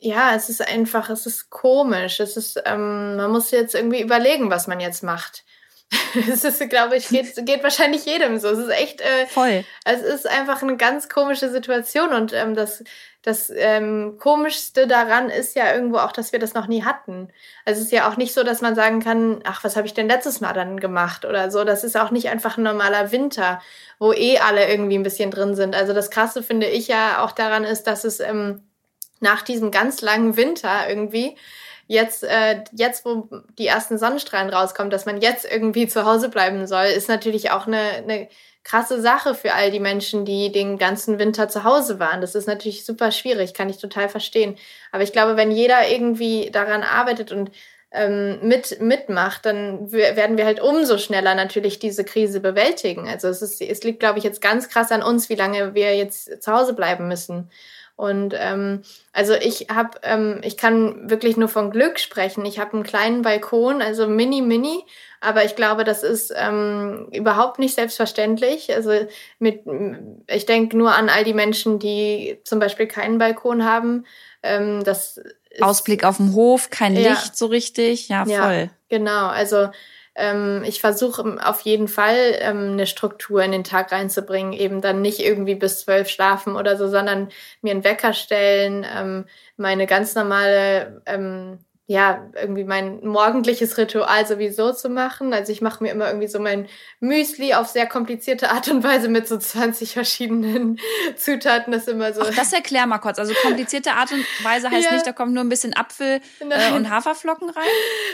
ja, es ist einfach, es ist komisch. Es ist, ähm, man muss jetzt irgendwie überlegen, was man jetzt macht. Es ist, glaube ich, geht, geht wahrscheinlich jedem so. Es ist echt äh, voll. Es ist einfach eine ganz komische Situation und ähm, das, das ähm, Komischste daran ist ja irgendwo auch, dass wir das noch nie hatten. Also es ist ja auch nicht so, dass man sagen kann, ach, was habe ich denn letztes Mal dann gemacht oder so. Das ist auch nicht einfach ein normaler Winter, wo eh alle irgendwie ein bisschen drin sind. Also das Krasse finde ich ja auch daran ist, dass es ähm, nach diesem ganz langen Winter irgendwie jetzt, äh, jetzt, wo die ersten Sonnenstrahlen rauskommen, dass man jetzt irgendwie zu Hause bleiben soll, ist natürlich auch eine, eine krasse Sache für all die Menschen, die den ganzen Winter zu Hause waren. Das ist natürlich super schwierig, kann ich total verstehen. Aber ich glaube, wenn jeder irgendwie daran arbeitet und ähm, mit, mitmacht, dann werden wir halt umso schneller natürlich diese Krise bewältigen. Also es, ist, es liegt, glaube ich, jetzt ganz krass an uns, wie lange wir jetzt zu Hause bleiben müssen. Und ähm, also ich habe, ähm, ich kann wirklich nur von Glück sprechen. Ich habe einen kleinen Balkon, also mini, mini, aber ich glaube, das ist ähm, überhaupt nicht selbstverständlich. Also mit, ich denke nur an all die Menschen, die zum Beispiel keinen Balkon haben. Ähm, das Ausblick auf dem Hof, kein ja. Licht so richtig, ja voll. Ja, genau, also ähm, ich versuche auf jeden Fall ähm, eine Struktur in den Tag reinzubringen, eben dann nicht irgendwie bis zwölf schlafen oder so, sondern mir einen Wecker stellen, ähm, meine ganz normale ähm, ja, irgendwie mein morgendliches Ritual sowieso zu machen. Also ich mache mir immer irgendwie so mein Müsli auf sehr komplizierte Art und Weise mit so 20 verschiedenen Zutaten. Das immer so. Ach, das erklär mal kurz. Also komplizierte Art und Weise heißt ja. nicht, da kommt nur ein bisschen Apfel äh, und Haferflocken rein?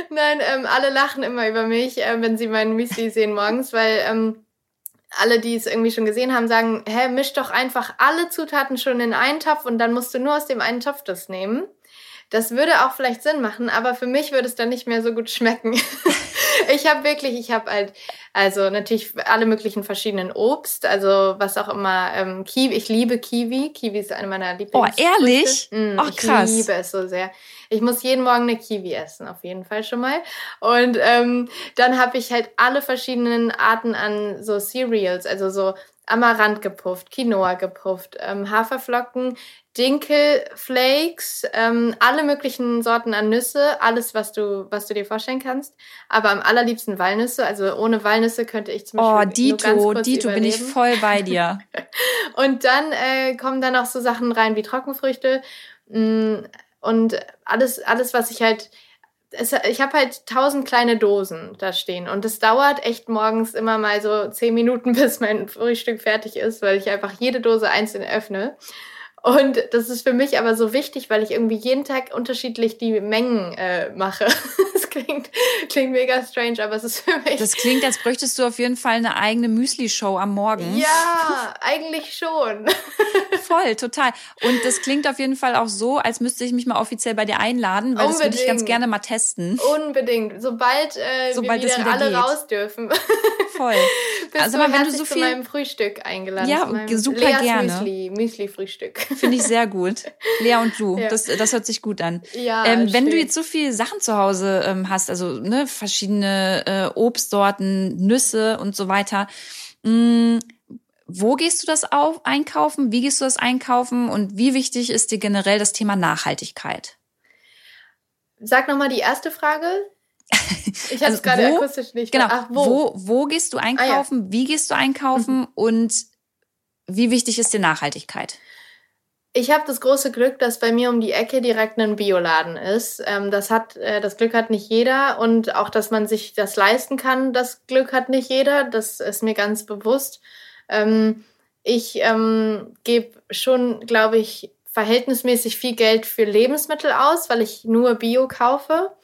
Nein, ähm, alle lachen immer über mich, äh, wenn sie mein Müsli sehen morgens, weil ähm, alle, die es irgendwie schon gesehen haben, sagen, hä, misch doch einfach alle Zutaten schon in einen Topf und dann musst du nur aus dem einen Topf das nehmen. Das würde auch vielleicht Sinn machen, aber für mich würde es dann nicht mehr so gut schmecken. ich habe wirklich, ich habe halt, also natürlich alle möglichen verschiedenen Obst, also was auch immer, ähm, Kiwi, ich liebe Kiwi. Kiwi ist eine meiner Lieblings. Oh, ehrlich? Mm, Ach, krass. Ich liebe es so sehr. Ich muss jeden Morgen eine Kiwi essen, auf jeden Fall schon mal. Und ähm, dann habe ich halt alle verschiedenen Arten an so Cereals, also so Amaranth gepufft, Quinoa gepufft, ähm, Haferflocken, Dinkelflakes, ähm, alle möglichen Sorten an Nüsse, alles, was du, was du dir vorstellen kannst. Aber am allerliebsten Walnüsse. Also ohne Walnüsse könnte ich zum Beispiel. Oh, Dito, Dito, bin ich voll bei dir. und dann äh, kommen dann auch so Sachen rein wie Trockenfrüchte. Mh, mm, und alles, alles, was ich halt es, ich habe halt tausend kleine Dosen da stehen und es dauert echt morgens immer mal so zehn Minuten, bis mein Frühstück fertig ist, weil ich einfach jede Dose einzeln öffne. Und das ist für mich aber so wichtig, weil ich irgendwie jeden Tag unterschiedlich die Mengen äh, mache. das klingt, klingt mega strange, aber es ist für mich. Das klingt, als bräuchtest du auf jeden Fall eine eigene Müsli-Show am Morgen. Ja, eigentlich schon. Voll, total. Und das klingt auf jeden Fall auch so, als müsste ich mich mal offiziell bei dir einladen, weil Unbedingt. das würde ich ganz gerne mal testen. Unbedingt. Sobald, äh, Sobald wir wieder, wieder alle geht. raus dürfen. Voll. Bist also, du wenn du so viel zu meinem Frühstück eingeladen. Ja, super Leas gerne. Müsli, Müsli-Frühstück. Finde ich sehr gut. Lea und du, ja. das, das hört sich gut an. Ja, ähm, wenn du jetzt so viele Sachen zu Hause ähm, hast, also ne, verschiedene äh, Obstsorten, Nüsse und so weiter, mh, mm, wo gehst du das auf, einkaufen? Wie gehst du das einkaufen? Und wie wichtig ist dir generell das Thema Nachhaltigkeit? Sag nochmal die erste Frage. Ich habe also gerade akustisch nicht. Genau. Ach, wo? wo? Wo gehst du einkaufen? Ah, ja. Wie gehst du einkaufen? Mhm. Und wie wichtig ist dir Nachhaltigkeit? Ich habe das große Glück, dass bei mir um die Ecke direkt ein Bioladen ist. Ähm, das hat, äh, das Glück hat nicht jeder und auch, dass man sich das leisten kann, das Glück hat nicht jeder. Das ist mir ganz bewusst. Ähm, ich ähm, gebe schon, glaube ich, verhältnismäßig viel Geld für Lebensmittel aus, weil ich nur Bio kaufe.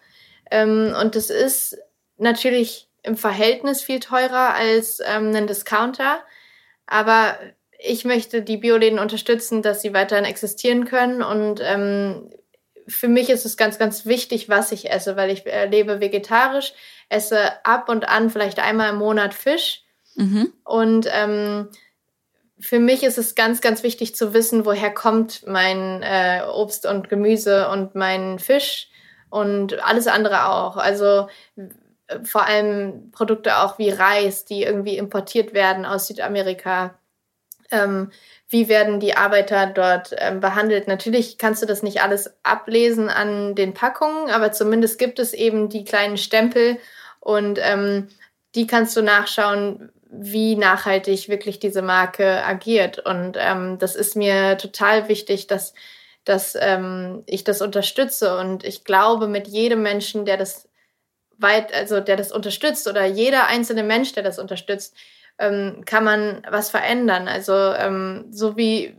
Ähm, und das ist natürlich im Verhältnis viel teurer als ähm, ein Discounter. Aber ich möchte die Bioläden unterstützen, dass sie weiterhin existieren können. Und ähm, für mich ist es ganz, ganz wichtig, was ich esse, weil ich äh, lebe vegetarisch, esse ab und an vielleicht einmal im Monat Fisch. Mhm. Und ähm, für mich ist es ganz, ganz wichtig zu wissen, woher kommt mein äh, Obst und Gemüse und mein Fisch und alles andere auch. Also vor allem Produkte auch wie Reis, die irgendwie importiert werden aus Südamerika. Ähm, wie werden die Arbeiter dort ähm, behandelt? Natürlich kannst du das nicht alles ablesen an den Packungen, aber zumindest gibt es eben die kleinen Stempel und ähm, die kannst du nachschauen, wie nachhaltig wirklich diese Marke agiert. Und ähm, das ist mir total wichtig, dass, dass ähm, ich das unterstütze. Und ich glaube, mit jedem Menschen, der das weit, also der das unterstützt oder jeder einzelne Mensch, der das unterstützt, ähm, kann man was verändern. Also ähm, so wie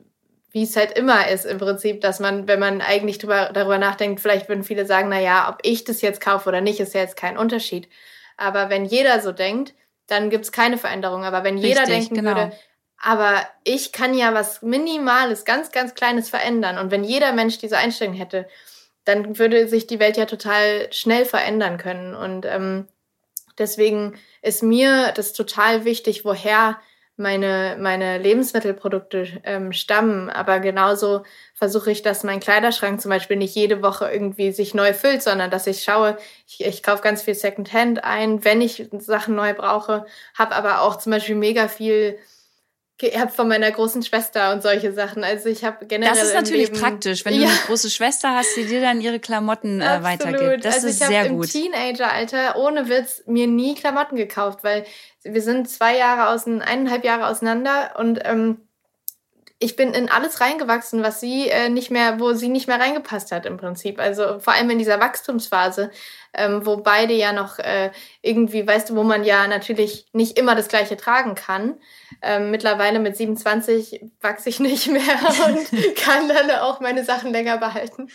wie es halt immer ist im Prinzip, dass man, wenn man eigentlich drüber, darüber nachdenkt, vielleicht würden viele sagen, na ja, ob ich das jetzt kaufe oder nicht, ist ja jetzt kein Unterschied. Aber wenn jeder so denkt, dann gibt's keine Veränderung. Aber wenn jeder Richtig, denken genau. würde, aber ich kann ja was Minimales, ganz, ganz Kleines verändern. Und wenn jeder Mensch diese Einstellung hätte, dann würde sich die Welt ja total schnell verändern können. Und ähm, deswegen ist mir das total wichtig, woher meine, meine Lebensmittelprodukte ähm, stammen. Aber genauso versuche ich, dass mein Kleiderschrank zum Beispiel nicht jede Woche irgendwie sich neu füllt, sondern dass ich schaue, ich, ich kaufe ganz viel Secondhand ein, wenn ich Sachen neu brauche, habe aber auch zum Beispiel mega viel geerbt von meiner großen Schwester und solche Sachen. Also ich habe generell. Das ist natürlich Leben, praktisch, wenn du ja. eine große Schwester hast, die dir dann ihre Klamotten äh, weitergibt. Das also ist sehr gut. Ich habe im Teenageralter ohne Witz mir nie Klamotten gekauft, weil wir sind zwei Jahre außen, eineinhalb Jahre auseinander und ähm, ich bin in alles reingewachsen, was sie äh, nicht mehr, wo sie nicht mehr reingepasst hat im Prinzip. Also vor allem in dieser Wachstumsphase, ähm, wo beide ja noch äh, irgendwie, weißt du, wo man ja natürlich nicht immer das Gleiche tragen kann. Ähm, mittlerweile mit 27 wachse ich nicht mehr und kann dann auch meine Sachen länger behalten.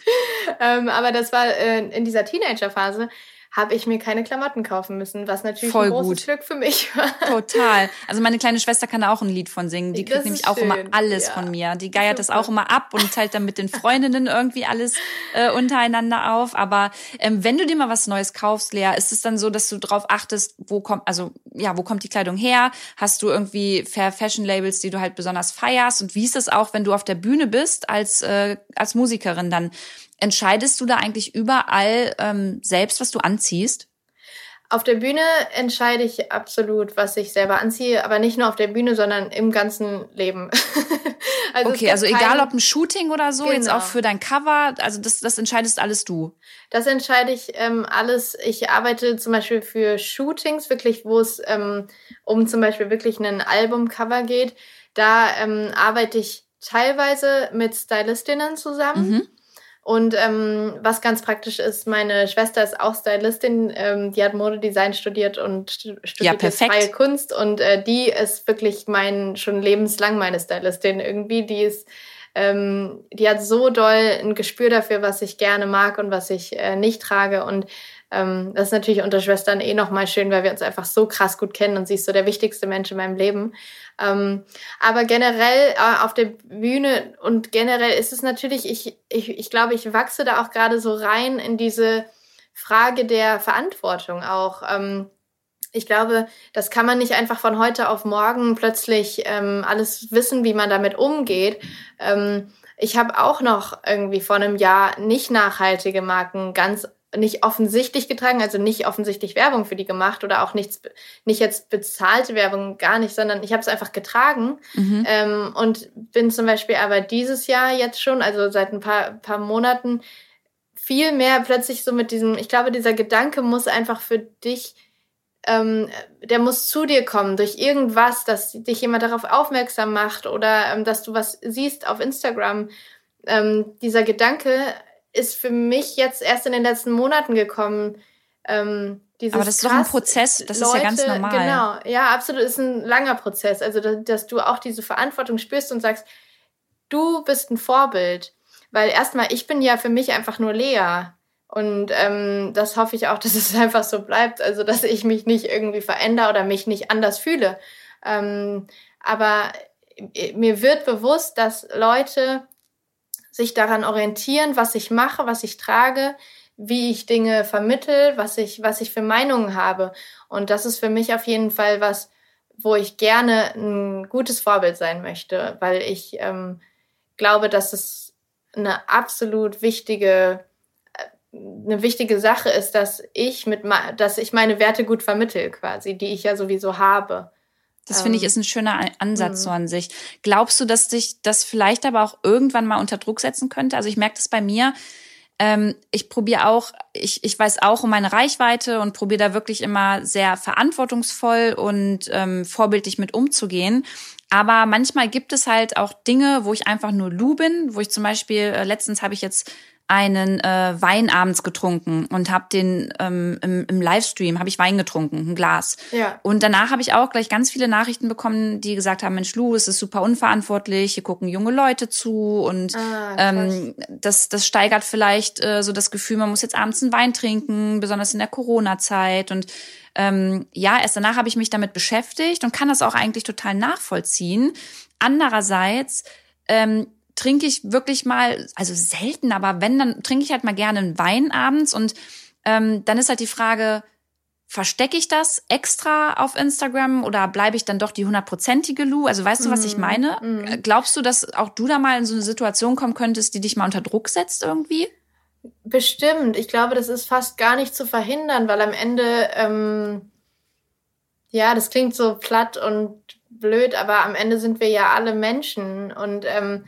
ähm, aber das war äh, in dieser Teenagerphase habe ich mir keine Klamotten kaufen müssen, was natürlich Voll ein großes gut. Glück für mich war. Total. Also meine kleine Schwester kann da auch ein Lied von singen. Die kriegt nämlich auch immer alles ja. von mir. Die geiert Super. das auch immer ab und teilt dann mit den Freundinnen irgendwie alles äh, untereinander auf. Aber ähm, wenn du dir mal was Neues kaufst, Lea, ist es dann so, dass du darauf achtest, wo kommt, also ja, wo kommt die Kleidung her? Hast du irgendwie Fair Fashion Labels, die du halt besonders feierst? Und wie ist es auch, wenn du auf der Bühne bist als äh, als Musikerin dann? Entscheidest du da eigentlich überall ähm, selbst, was du anziehst? Auf der Bühne entscheide ich absolut, was ich selber anziehe, aber nicht nur auf der Bühne, sondern im ganzen Leben. also okay, also egal ob ein Shooting oder so, genau. jetzt auch genau. für dein Cover, also das, das entscheidest alles du. Das entscheide ich ähm, alles. Ich arbeite zum Beispiel für Shootings, wirklich, wo es ähm, um zum Beispiel wirklich ein Albumcover geht. Da ähm, arbeite ich teilweise mit Stylistinnen zusammen. Mhm und ähm, was ganz praktisch ist, meine Schwester ist auch Stylistin, ähm, die hat Modedesign studiert und studiert ja, freie Kunst und äh, die ist wirklich mein schon lebenslang meine Stylistin irgendwie. Die ist ähm, die hat so doll ein Gespür dafür, was ich gerne mag und was ich äh, nicht trage und ähm, das ist natürlich unter Schwestern eh nochmal schön, weil wir uns einfach so krass gut kennen und sie ist so der wichtigste Mensch in meinem Leben. Ähm, aber generell äh, auf der Bühne und generell ist es natürlich, ich, ich, ich glaube, ich wachse da auch gerade so rein in diese Frage der Verantwortung auch. Ähm, ich glaube, das kann man nicht einfach von heute auf morgen plötzlich ähm, alles wissen, wie man damit umgeht. Ähm, ich habe auch noch irgendwie vor einem Jahr nicht nachhaltige Marken ganz nicht offensichtlich getragen, also nicht offensichtlich Werbung für die gemacht oder auch nichts, nicht jetzt bezahlte Werbung, gar nicht, sondern ich habe es einfach getragen mhm. ähm, und bin zum Beispiel aber dieses Jahr jetzt schon, also seit ein paar, paar Monaten, viel mehr plötzlich so mit diesem, ich glaube, dieser Gedanke muss einfach für dich, ähm, der muss zu dir kommen durch irgendwas, dass dich jemand darauf aufmerksam macht oder ähm, dass du was siehst auf Instagram. Ähm, dieser Gedanke ist für mich jetzt erst in den letzten Monaten gekommen. Ähm, Aber das ist doch ein Prozess, das Leute, ist ja ganz normal. Genau, ja, absolut, ist ein langer Prozess. Also, dass, dass du auch diese Verantwortung spürst und sagst, du bist ein Vorbild. Weil erstmal, ich bin ja für mich einfach nur Lea. Und ähm, das hoffe ich auch, dass es einfach so bleibt. Also, dass ich mich nicht irgendwie verändere oder mich nicht anders fühle. Ähm, aber mir wird bewusst, dass Leute sich daran orientieren, was ich mache, was ich trage, wie ich Dinge vermittel, was ich, was ich für Meinungen habe. Und das ist für mich auf jeden Fall was, wo ich gerne ein gutes Vorbild sein möchte, weil ich ähm, glaube, dass es eine absolut wichtige eine wichtige Sache ist, dass ich mit dass ich meine Werte gut vermittel quasi, die ich ja sowieso habe. Das finde ich ähm, ist ein schöner Ansatz mhm. so an sich. Glaubst du, dass dich das vielleicht aber auch irgendwann mal unter Druck setzen könnte? Also ich merke das bei mir. Ähm, ich probiere auch, ich, ich weiß auch um meine Reichweite und probiere da wirklich immer sehr verantwortungsvoll und ähm, vorbildlich mit umzugehen. Aber manchmal gibt es halt auch Dinge, wo ich einfach nur Lu bin, wo ich zum Beispiel, äh, letztens habe ich jetzt einen äh, Wein abends getrunken und habe den ähm, im, im Livestream habe ich Wein getrunken, ein Glas. Ja. Und danach habe ich auch gleich ganz viele Nachrichten bekommen, die gesagt haben, Mensch, Lu, es ist super unverantwortlich, hier gucken junge Leute zu und ah, ähm, das das steigert vielleicht äh, so das Gefühl, man muss jetzt abends einen Wein trinken, besonders in der Corona-Zeit und ähm, ja, erst danach habe ich mich damit beschäftigt und kann das auch eigentlich total nachvollziehen. Andererseits ähm, trinke ich wirklich mal, also selten, aber wenn, dann trinke ich halt mal gerne einen Wein abends und ähm, dann ist halt die Frage, verstecke ich das extra auf Instagram oder bleibe ich dann doch die hundertprozentige Lu? Also weißt du, was ich mhm, meine? Mm. Glaubst du, dass auch du da mal in so eine Situation kommen könntest, die dich mal unter Druck setzt irgendwie? Bestimmt. Ich glaube, das ist fast gar nicht zu verhindern, weil am Ende, ähm, ja, das klingt so platt und blöd, aber am Ende sind wir ja alle Menschen und ähm,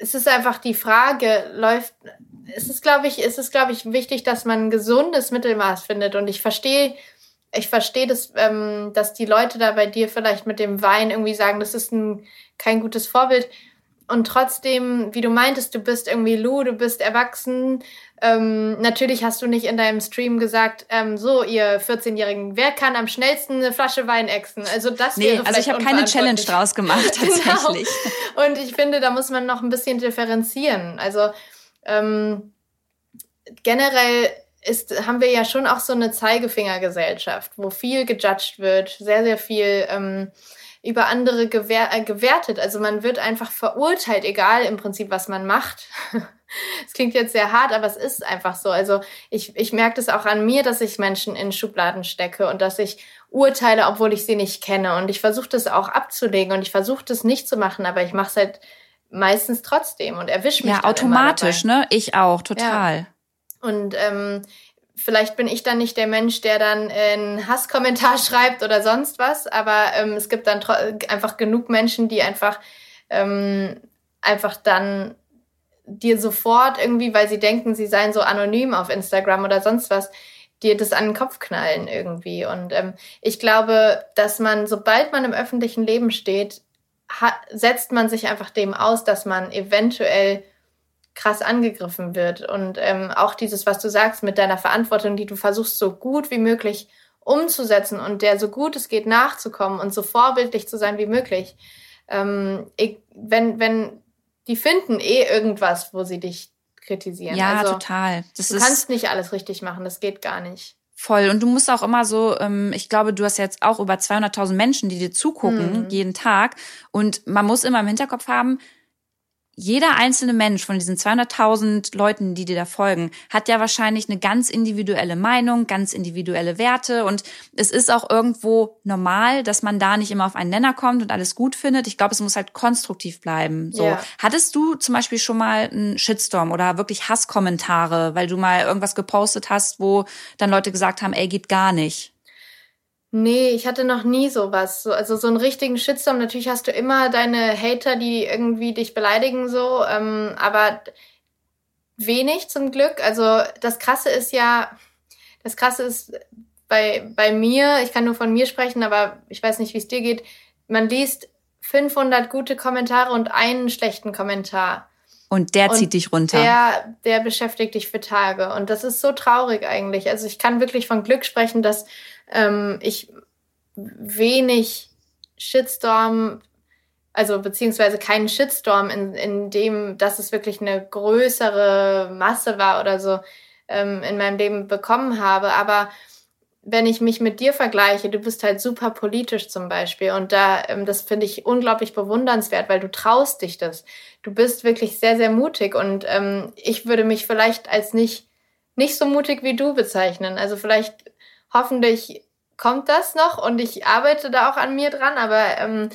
es ist einfach die Frage, läuft, es ist, glaube ich, es ist, glaube ich, wichtig, dass man ein gesundes Mittelmaß findet. Und ich verstehe, ich verstehe das, ähm, dass die Leute da bei dir vielleicht mit dem Wein irgendwie sagen, das ist ein, kein gutes Vorbild. Und trotzdem, wie du meintest, du bist irgendwie Lou, du bist erwachsen, ähm, natürlich hast du nicht in deinem Stream gesagt, ähm, so, ihr 14-Jährigen, wer kann am schnellsten eine Flasche Wein exen? Also das nee, wäre also ich habe keine Challenge draus gemacht, tatsächlich. genau. Und ich finde, da muss man noch ein bisschen differenzieren. Also ähm, generell ist, haben wir ja schon auch so eine Zeigefingergesellschaft, wo viel gejudged wird, sehr, sehr viel ähm, über andere gewer äh, gewertet. Also man wird einfach verurteilt, egal im Prinzip, was man macht. Es klingt jetzt sehr hart, aber es ist einfach so. Also ich, ich merke das auch an mir, dass ich Menschen in Schubladen stecke und dass ich urteile, obwohl ich sie nicht kenne. Und ich versuche das auch abzulegen und ich versuche das nicht zu machen, aber ich mache es halt meistens trotzdem und erwische mich. Ja, automatisch, ne? Ich auch, total. Ja. Und ähm, vielleicht bin ich dann nicht der Mensch, der dann einen Hasskommentar schreibt oder sonst was, aber ähm, es gibt dann einfach genug Menschen, die einfach ähm, einfach dann dir sofort irgendwie, weil sie denken, sie seien so anonym auf Instagram oder sonst was, dir das an den Kopf knallen irgendwie. Und ähm, ich glaube, dass man, sobald man im öffentlichen Leben steht, hat, setzt man sich einfach dem aus, dass man eventuell krass angegriffen wird. Und ähm, auch dieses, was du sagst mit deiner Verantwortung, die du versuchst so gut wie möglich umzusetzen und der so gut es geht nachzukommen und so vorbildlich zu sein wie möglich. Ähm, ich, wenn, wenn die finden eh irgendwas, wo sie dich kritisieren. Ja, also, total. Das du kannst nicht alles richtig machen, das geht gar nicht. Voll. Und du musst auch immer so, ähm, ich glaube, du hast jetzt auch über 200.000 Menschen, die dir zugucken, mhm. jeden Tag. Und man muss immer im Hinterkopf haben, jeder einzelne Mensch von diesen 200.000 Leuten, die dir da folgen, hat ja wahrscheinlich eine ganz individuelle Meinung, ganz individuelle Werte und es ist auch irgendwo normal, dass man da nicht immer auf einen Nenner kommt und alles gut findet. Ich glaube, es muss halt konstruktiv bleiben. So, ja. hattest du zum Beispiel schon mal einen Shitstorm oder wirklich Hasskommentare, weil du mal irgendwas gepostet hast, wo dann Leute gesagt haben, ey, geht gar nicht? Nee, ich hatte noch nie sowas. So, also so einen richtigen Shitstorm. Natürlich hast du immer deine Hater, die irgendwie dich beleidigen, so, ähm, aber wenig zum Glück. Also das Krasse ist ja, das Krasse ist bei, bei mir, ich kann nur von mir sprechen, aber ich weiß nicht, wie es dir geht. Man liest 500 gute Kommentare und einen schlechten Kommentar. Und der und zieht dich runter. Der, der beschäftigt dich für Tage. Und das ist so traurig eigentlich. Also ich kann wirklich von Glück sprechen, dass ähm, ich wenig Shitstorm, also beziehungsweise keinen Shitstorm, in, in dem, dass es wirklich eine größere Masse war oder so, ähm, in meinem Leben bekommen habe. Aber wenn ich mich mit dir vergleiche, du bist halt super politisch zum Beispiel und da, ähm, das finde ich unglaublich bewundernswert, weil du traust dich das. Du bist wirklich sehr, sehr mutig und ähm, ich würde mich vielleicht als nicht, nicht so mutig wie du bezeichnen. Also vielleicht hoffentlich kommt das noch und ich arbeite da auch an mir dran, aber ähm,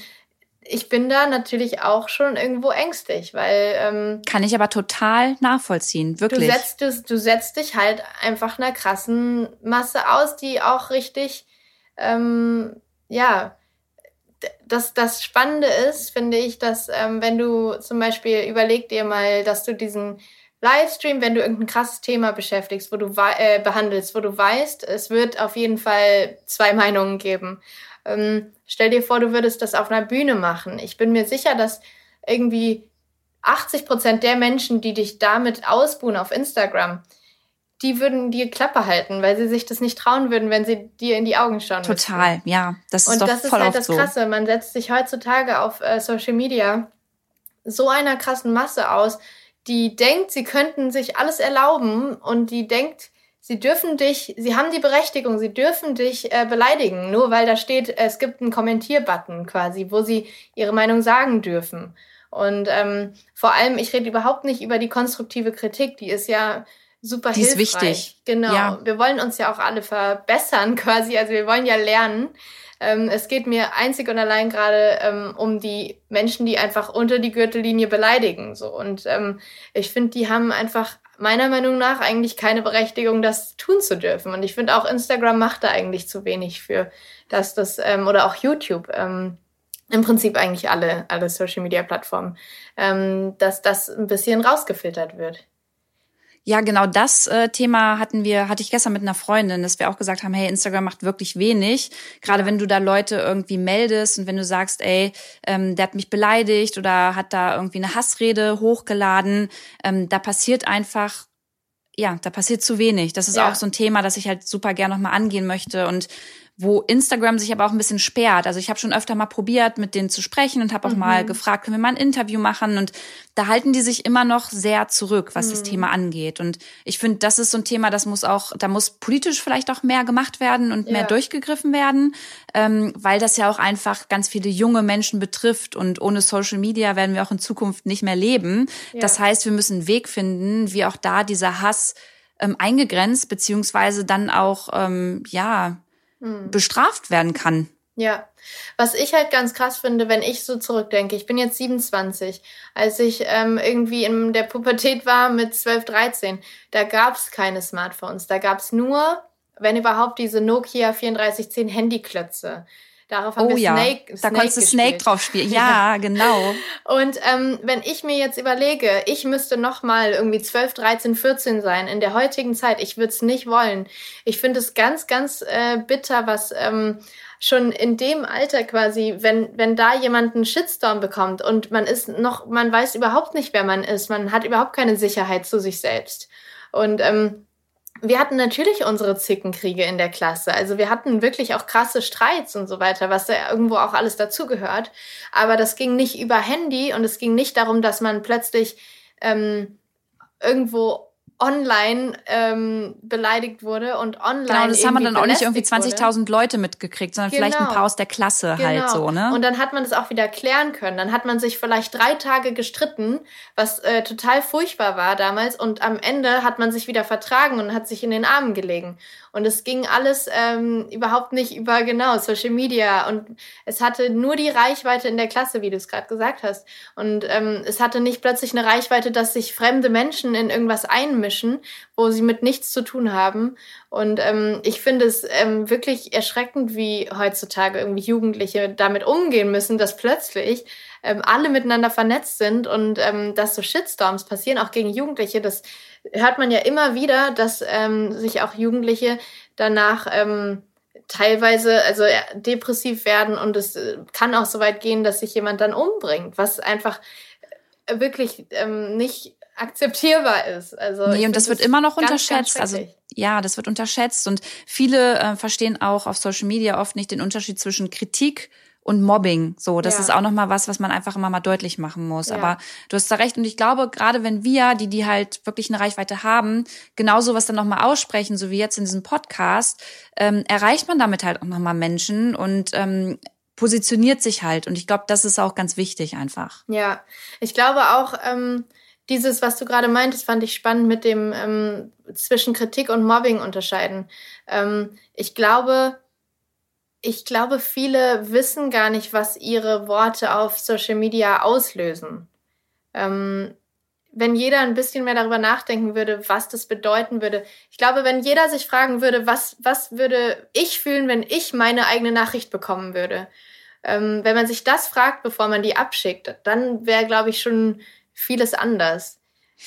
ich bin da natürlich auch schon irgendwo ängstlich, weil ähm, kann ich aber total nachvollziehen, wirklich. Du setzt, du, du setzt dich halt einfach einer krassen Masse aus, die auch richtig, ähm, ja, das, das Spannende ist, finde ich, dass ähm, wenn du zum Beispiel überleg dir mal, dass du diesen Livestream, wenn du irgendein krasses Thema beschäftigst, wo du äh, behandelst, wo du weißt, es wird auf jeden Fall zwei Meinungen geben. Ähm, stell dir vor, du würdest das auf einer Bühne machen. Ich bin mir sicher, dass irgendwie 80 Prozent der Menschen, die dich damit ausbuhen auf Instagram, die würden dir Klappe halten, weil sie sich das nicht trauen würden, wenn sie dir in die Augen schauen. Total, müssten. ja. Das ist Und doch das ist voll halt das so. Krasse. Man setzt sich heutzutage auf äh, Social Media so einer krassen Masse aus, die denkt, sie könnten sich alles erlauben und die denkt, sie dürfen dich, sie haben die Berechtigung, sie dürfen dich äh, beleidigen, nur weil da steht, es gibt einen Kommentierbutton quasi, wo sie ihre Meinung sagen dürfen. Und ähm, vor allem, ich rede überhaupt nicht über die konstruktive Kritik, die ist ja super die hilfreich. ist wichtig. Genau. Ja. Wir wollen uns ja auch alle verbessern quasi, also wir wollen ja lernen. Ähm, es geht mir einzig und allein gerade ähm, um die Menschen, die einfach unter die Gürtellinie beleidigen. So. Und ähm, ich finde, die haben einfach meiner Meinung nach eigentlich keine Berechtigung, das tun zu dürfen. Und ich finde auch Instagram macht da eigentlich zu wenig für, dass das, ähm, oder auch YouTube, ähm, im Prinzip eigentlich alle, alle Social Media Plattformen, ähm, dass das ein bisschen rausgefiltert wird. Ja, genau das äh, Thema hatten wir, hatte ich gestern mit einer Freundin, dass wir auch gesagt haben, hey, Instagram macht wirklich wenig. Gerade ja. wenn du da Leute irgendwie meldest und wenn du sagst, ey, ähm, der hat mich beleidigt oder hat da irgendwie eine Hassrede hochgeladen, ähm, da passiert einfach ja, da passiert zu wenig. Das ist ja. auch so ein Thema, das ich halt super gern nochmal angehen möchte. Und wo Instagram sich aber auch ein bisschen sperrt. Also ich habe schon öfter mal probiert, mit denen zu sprechen und habe auch mhm. mal gefragt, können wir mal ein Interview machen? Und da halten die sich immer noch sehr zurück, was mhm. das Thema angeht. Und ich finde, das ist so ein Thema, das muss auch, da muss politisch vielleicht auch mehr gemacht werden und ja. mehr durchgegriffen werden, ähm, weil das ja auch einfach ganz viele junge Menschen betrifft. Und ohne Social Media werden wir auch in Zukunft nicht mehr leben. Ja. Das heißt, wir müssen einen Weg finden, wie auch da dieser Hass ähm, eingegrenzt, beziehungsweise dann auch, ähm, ja, hm. bestraft werden kann. Ja, was ich halt ganz krass finde, wenn ich so zurückdenke, ich bin jetzt 27, als ich ähm, irgendwie in der Pubertät war mit 12, 13, da gab's keine Smartphones, da gab's nur, wenn überhaupt, diese Nokia 3410 Handyklötze. Darauf haben oh, wir ja. Snake, da Snake konntest du Snake drauf spielen. Ja, genau. Und ähm, wenn ich mir jetzt überlege, ich müsste noch mal irgendwie 12, 13, 14 sein in der heutigen Zeit, ich würde es nicht wollen. Ich finde es ganz, ganz äh, bitter, was ähm, schon in dem Alter quasi, wenn, wenn da jemand einen Shitstorm bekommt und man ist noch, man weiß überhaupt nicht, wer man ist, man hat überhaupt keine Sicherheit zu sich selbst. Und ähm, wir hatten natürlich unsere Zickenkriege in der Klasse. Also wir hatten wirklich auch krasse Streits und so weiter, was da irgendwo auch alles dazugehört. Aber das ging nicht über Handy und es ging nicht darum, dass man plötzlich ähm, irgendwo online ähm, beleidigt wurde und online. Genau, das haben wir dann auch nicht irgendwie 20.000 Leute mitgekriegt, sondern genau. vielleicht ein genau. paar aus der Klasse halt genau. halt so, ne? Und dann hat man das auch wieder klären können. Dann hat man sich vielleicht drei Tage gestritten, was äh, total furchtbar war damals. Und am Ende hat man sich wieder vertragen und hat sich in den Armen gelegen. Und es ging alles ähm, überhaupt nicht über genau Social Media und es hatte nur die Reichweite in der Klasse, wie du es gerade gesagt hast. Und ähm, es hatte nicht plötzlich eine Reichweite, dass sich fremde Menschen in irgendwas einmischen, wo sie mit nichts zu tun haben. Und ähm, ich finde es ähm, wirklich erschreckend, wie heutzutage irgendwie Jugendliche damit umgehen müssen, dass plötzlich ähm, alle miteinander vernetzt sind und ähm, dass so Shitstorms passieren, auch gegen Jugendliche. Das hört man ja immer wieder, dass ähm, sich auch Jugendliche danach ähm, teilweise also depressiv werden und es äh, kann auch so weit gehen, dass sich jemand dann umbringt, was einfach äh, wirklich ähm, nicht akzeptierbar ist. Also nee, und das wird immer noch ganz, unterschätzt. Ganz also ja, das wird unterschätzt und viele äh, verstehen auch auf Social Media oft nicht den Unterschied zwischen Kritik und Mobbing. So, das ja. ist auch nochmal was, was man einfach immer mal deutlich machen muss. Ja. Aber du hast da recht. Und ich glaube, gerade wenn wir, die, die halt wirklich eine Reichweite haben, genau sowas dann nochmal aussprechen, so wie jetzt in diesem Podcast, ähm, erreicht man damit halt auch nochmal Menschen und ähm, positioniert sich halt. Und ich glaube, das ist auch ganz wichtig einfach. Ja, ich glaube auch, ähm, dieses, was du gerade meintest, fand ich spannend mit dem ähm, zwischen Kritik und Mobbing unterscheiden. Ähm, ich glaube, ich glaube, viele wissen gar nicht, was ihre Worte auf Social Media auslösen. Ähm, wenn jeder ein bisschen mehr darüber nachdenken würde, was das bedeuten würde. Ich glaube, wenn jeder sich fragen würde, was, was würde ich fühlen, wenn ich meine eigene Nachricht bekommen würde. Ähm, wenn man sich das fragt, bevor man die abschickt, dann wäre, glaube ich, schon vieles anders.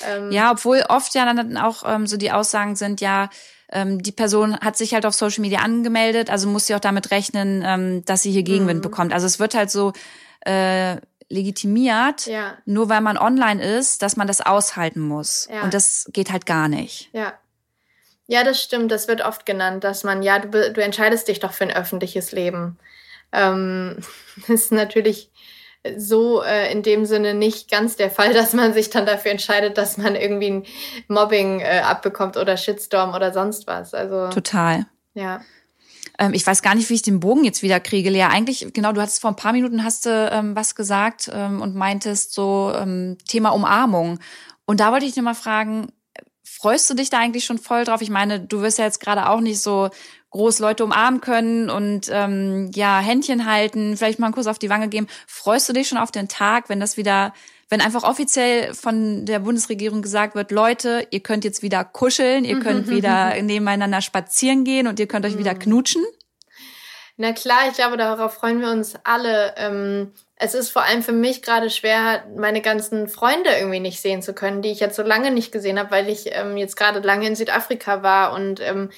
Ähm, ja, obwohl oft ja dann auch ähm, so die Aussagen sind, ja, ähm, die Person hat sich halt auf Social Media angemeldet, also muss sie auch damit rechnen, ähm, dass sie hier Gegenwind mhm. bekommt. Also es wird halt so äh, legitimiert, ja. nur weil man online ist, dass man das aushalten muss. Ja. Und das geht halt gar nicht. Ja. Ja, das stimmt. Das wird oft genannt, dass man, ja, du, du entscheidest dich doch für ein öffentliches Leben. Ähm, das ist natürlich so äh, in dem Sinne nicht ganz der Fall, dass man sich dann dafür entscheidet, dass man irgendwie ein Mobbing äh, abbekommt oder Shitstorm oder sonst was. Also total. Ja. Ähm, ich weiß gar nicht, wie ich den Bogen jetzt wieder kriege, Lea. Eigentlich, genau, du hattest vor ein paar Minuten hast du ähm, was gesagt ähm, und meintest so ähm, Thema Umarmung. Und da wollte ich dir mal fragen, freust du dich da eigentlich schon voll drauf? Ich meine, du wirst ja jetzt gerade auch nicht so groß Leute umarmen können und ähm, ja, Händchen halten, vielleicht mal einen Kuss auf die Wange geben. Freust du dich schon auf den Tag, wenn das wieder, wenn einfach offiziell von der Bundesregierung gesagt wird, Leute, ihr könnt jetzt wieder kuscheln, ihr könnt wieder nebeneinander spazieren gehen und ihr könnt euch wieder mhm. knutschen? Na klar, ich glaube, darauf freuen wir uns alle. Ähm, es ist vor allem für mich gerade schwer, meine ganzen Freunde irgendwie nicht sehen zu können, die ich jetzt so lange nicht gesehen habe, weil ich ähm, jetzt gerade lange in Südafrika war und ähm,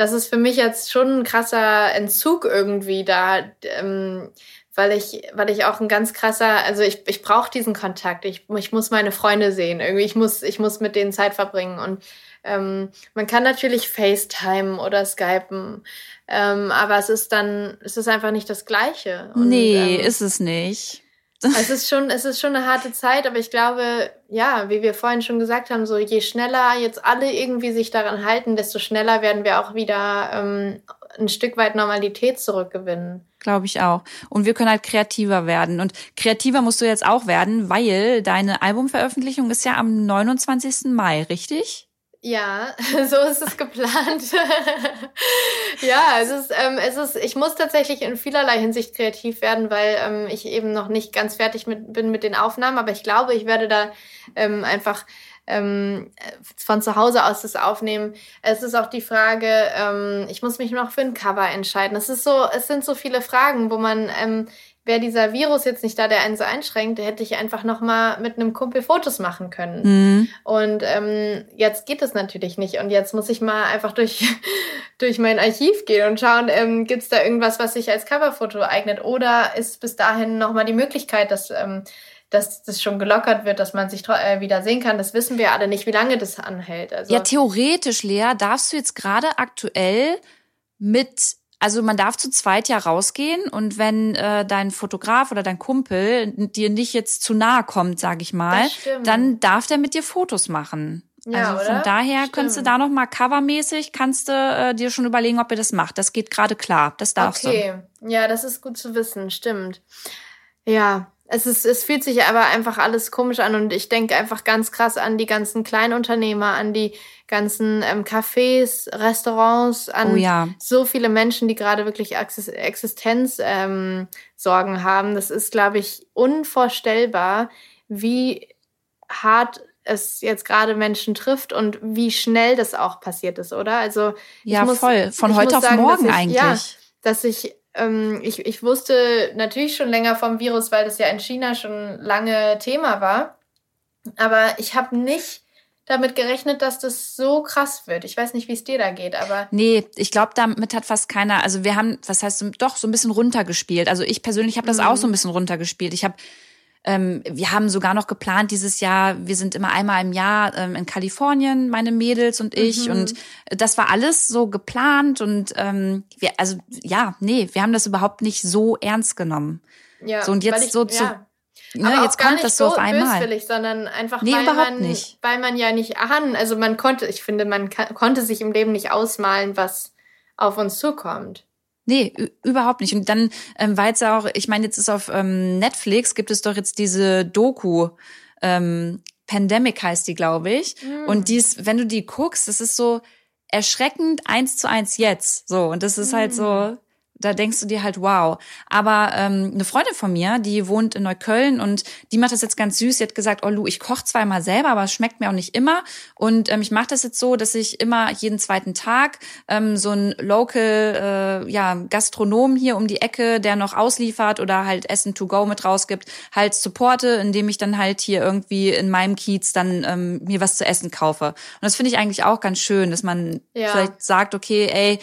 das ist für mich jetzt schon ein krasser Entzug irgendwie da, ähm, weil ich, weil ich auch ein ganz krasser, also ich, ich brauche diesen Kontakt. Ich, ich muss meine Freunde sehen. Irgendwie, ich muss, ich muss mit denen Zeit verbringen. Und ähm, man kann natürlich FaceTime oder Skypen, ähm, aber es ist dann, es ist einfach nicht das Gleiche. Und, nee, ähm, ist es nicht es ist schon, es ist schon eine harte Zeit, aber ich glaube, ja, wie wir vorhin schon gesagt haben, so je schneller jetzt alle irgendwie sich daran halten, desto schneller werden wir auch wieder ähm, ein Stück weit Normalität zurückgewinnen. Glaube ich auch. Und wir können halt kreativer werden. Und kreativer musst du jetzt auch werden, weil deine Albumveröffentlichung ist ja am 29. Mai, richtig? Ja, so ist es geplant. ja, es ist, ähm, es ist, ich muss tatsächlich in vielerlei Hinsicht kreativ werden, weil ähm, ich eben noch nicht ganz fertig mit, bin mit den Aufnahmen, aber ich glaube, ich werde da ähm, einfach ähm, von zu Hause aus das aufnehmen. Es ist auch die Frage, ähm, ich muss mich noch für ein Cover entscheiden. Es ist so, es sind so viele Fragen, wo man ähm, wäre dieser Virus jetzt nicht da, der einen so einschränkt, hätte ich einfach noch mal mit einem Kumpel Fotos machen können. Mhm. Und ähm, jetzt geht es natürlich nicht. Und jetzt muss ich mal einfach durch, durch mein Archiv gehen und schauen, ähm, gibt es da irgendwas, was sich als Coverfoto eignet? Oder ist bis dahin noch mal die Möglichkeit, dass, ähm, dass das schon gelockert wird, dass man sich äh, wieder sehen kann? Das wissen wir alle nicht, wie lange das anhält. Also ja, theoretisch, Lea, darfst du jetzt gerade aktuell mit also man darf zu zweit ja rausgehen und wenn äh, dein Fotograf oder dein Kumpel dir nicht jetzt zu nahe kommt, sag ich mal, dann darf der mit dir Fotos machen. Ja, also von oder? daher Stimmt. könntest du da noch mal covermäßig kannst du äh, dir schon überlegen, ob ihr das macht. Das geht gerade klar. Das darfst okay. du. Okay, ja, das ist gut zu wissen. Stimmt. Ja, es, ist, es fühlt sich aber einfach alles komisch an und ich denke einfach ganz krass an die ganzen Kleinunternehmer, an die ganzen ähm, Cafés, Restaurants, an oh ja. so viele Menschen, die gerade wirklich Existenzsorgen ähm, haben. Das ist, glaube ich, unvorstellbar, wie hart es jetzt gerade Menschen trifft und wie schnell das auch passiert ist, oder? Also ja, muss, voll. Von heute auf sagen, morgen ich, eigentlich. Ja, dass ich ähm, ich, ich wusste natürlich schon länger vom Virus, weil das ja in China schon lange Thema war. Aber ich habe nicht damit gerechnet, dass das so krass wird. Ich weiß nicht, wie es dir da geht, aber. Nee, ich glaube, damit hat fast keiner, also wir haben, was heißt, doch so ein bisschen runtergespielt. Also ich persönlich habe das mhm. auch so ein bisschen runtergespielt. Ich habe ähm, wir haben sogar noch geplant dieses Jahr, wir sind immer einmal im Jahr ähm, in Kalifornien, meine Mädels und ich. Mhm. Und das war alles so geplant und ähm, wir, also ja, nee, wir haben das überhaupt nicht so ernst genommen. Ja, so und jetzt ich, so zu. Ja. Ne, jetzt kommt das so auf einmal. Böswillig, sondern einfach nee, weil man, nicht. weil man ja nicht ahnen, also man konnte, ich finde, man kann, konnte sich im Leben nicht ausmalen, was auf uns zukommt. Nee, überhaupt nicht. Und dann ähm, war jetzt auch, ich meine, jetzt ist auf ähm, Netflix, gibt es doch jetzt diese Doku, ähm, Pandemic heißt die, glaube ich. Mm. Und dies, wenn du die guckst, das ist so erschreckend eins zu eins jetzt. So, und das ist mm. halt so, mm da denkst du dir halt, wow. Aber ähm, eine Freundin von mir, die wohnt in Neukölln und die macht das jetzt ganz süß. Sie hat gesagt, oh Lu, ich koche zweimal selber, aber es schmeckt mir auch nicht immer. Und ähm, ich mache das jetzt so, dass ich immer jeden zweiten Tag ähm, so ein Local äh, ja, Gastronom hier um die Ecke, der noch ausliefert oder halt Essen to go mit rausgibt, halt supporte, indem ich dann halt hier irgendwie in meinem Kiez dann ähm, mir was zu essen kaufe. Und das finde ich eigentlich auch ganz schön, dass man ja. vielleicht sagt, okay, ey,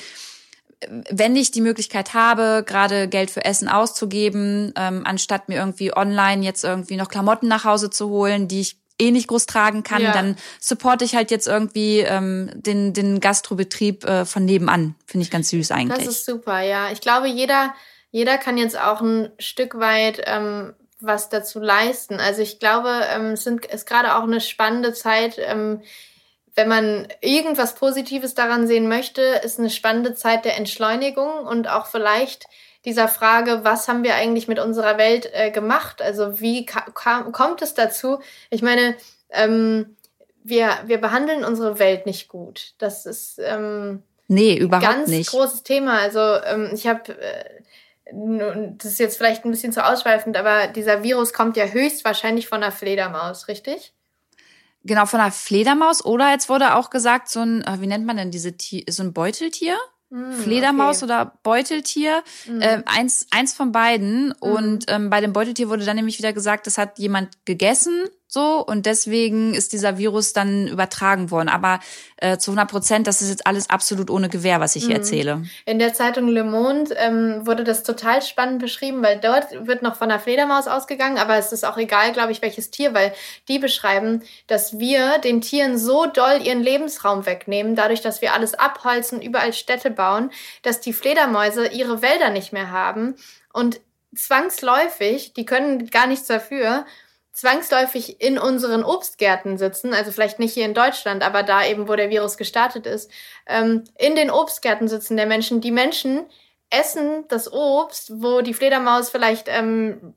wenn ich die Möglichkeit habe, gerade Geld für Essen auszugeben, ähm, anstatt mir irgendwie online jetzt irgendwie noch Klamotten nach Hause zu holen, die ich eh nicht groß tragen kann, ja. dann supporte ich halt jetzt irgendwie ähm, den, den Gastrobetrieb äh, von nebenan. Finde ich ganz süß eigentlich. Das ist super, ja. Ich glaube, jeder, jeder kann jetzt auch ein Stück weit ähm, was dazu leisten. Also ich glaube, ähm, es sind, ist gerade auch eine spannende Zeit, ähm, wenn man irgendwas Positives daran sehen möchte, ist eine spannende Zeit der Entschleunigung und auch vielleicht dieser Frage, was haben wir eigentlich mit unserer Welt äh, gemacht? Also wie kam, kommt es dazu? Ich meine, ähm, wir, wir behandeln unsere Welt nicht gut. Das ist ähm, nee, überhaupt ganz nicht. großes Thema. Also ähm, ich habe äh, das ist jetzt vielleicht ein bisschen zu ausschweifend, aber dieser Virus kommt ja höchstwahrscheinlich von einer Fledermaus, richtig? Genau, von einer Fledermaus. Oder jetzt wurde auch gesagt, so ein, äh, wie nennt man denn diese Tier, so ein Beuteltier? Mm, Fledermaus okay. oder Beuteltier, mm. äh, eins, eins von beiden. Mm. Und ähm, bei dem Beuteltier wurde dann nämlich wieder gesagt, das hat jemand gegessen so und deswegen ist dieser Virus dann übertragen worden. Aber äh, zu 100 Prozent, das ist jetzt alles absolut ohne Gewehr, was ich hier mhm. erzähle. In der Zeitung Le Monde ähm, wurde das total spannend beschrieben, weil dort wird noch von der Fledermaus ausgegangen, aber es ist auch egal, glaube ich, welches Tier, weil die beschreiben, dass wir den Tieren so doll ihren Lebensraum wegnehmen, dadurch, dass wir alles abholzen, überall Städte bauen, dass die Fledermäuse ihre Wälder nicht mehr haben und zwangsläufig, die können gar nichts dafür, zwangsläufig in unseren Obstgärten sitzen, also vielleicht nicht hier in Deutschland, aber da eben, wo der Virus gestartet ist, ähm, in den Obstgärten sitzen der Menschen. Die Menschen essen das Obst, wo die Fledermaus vielleicht ähm,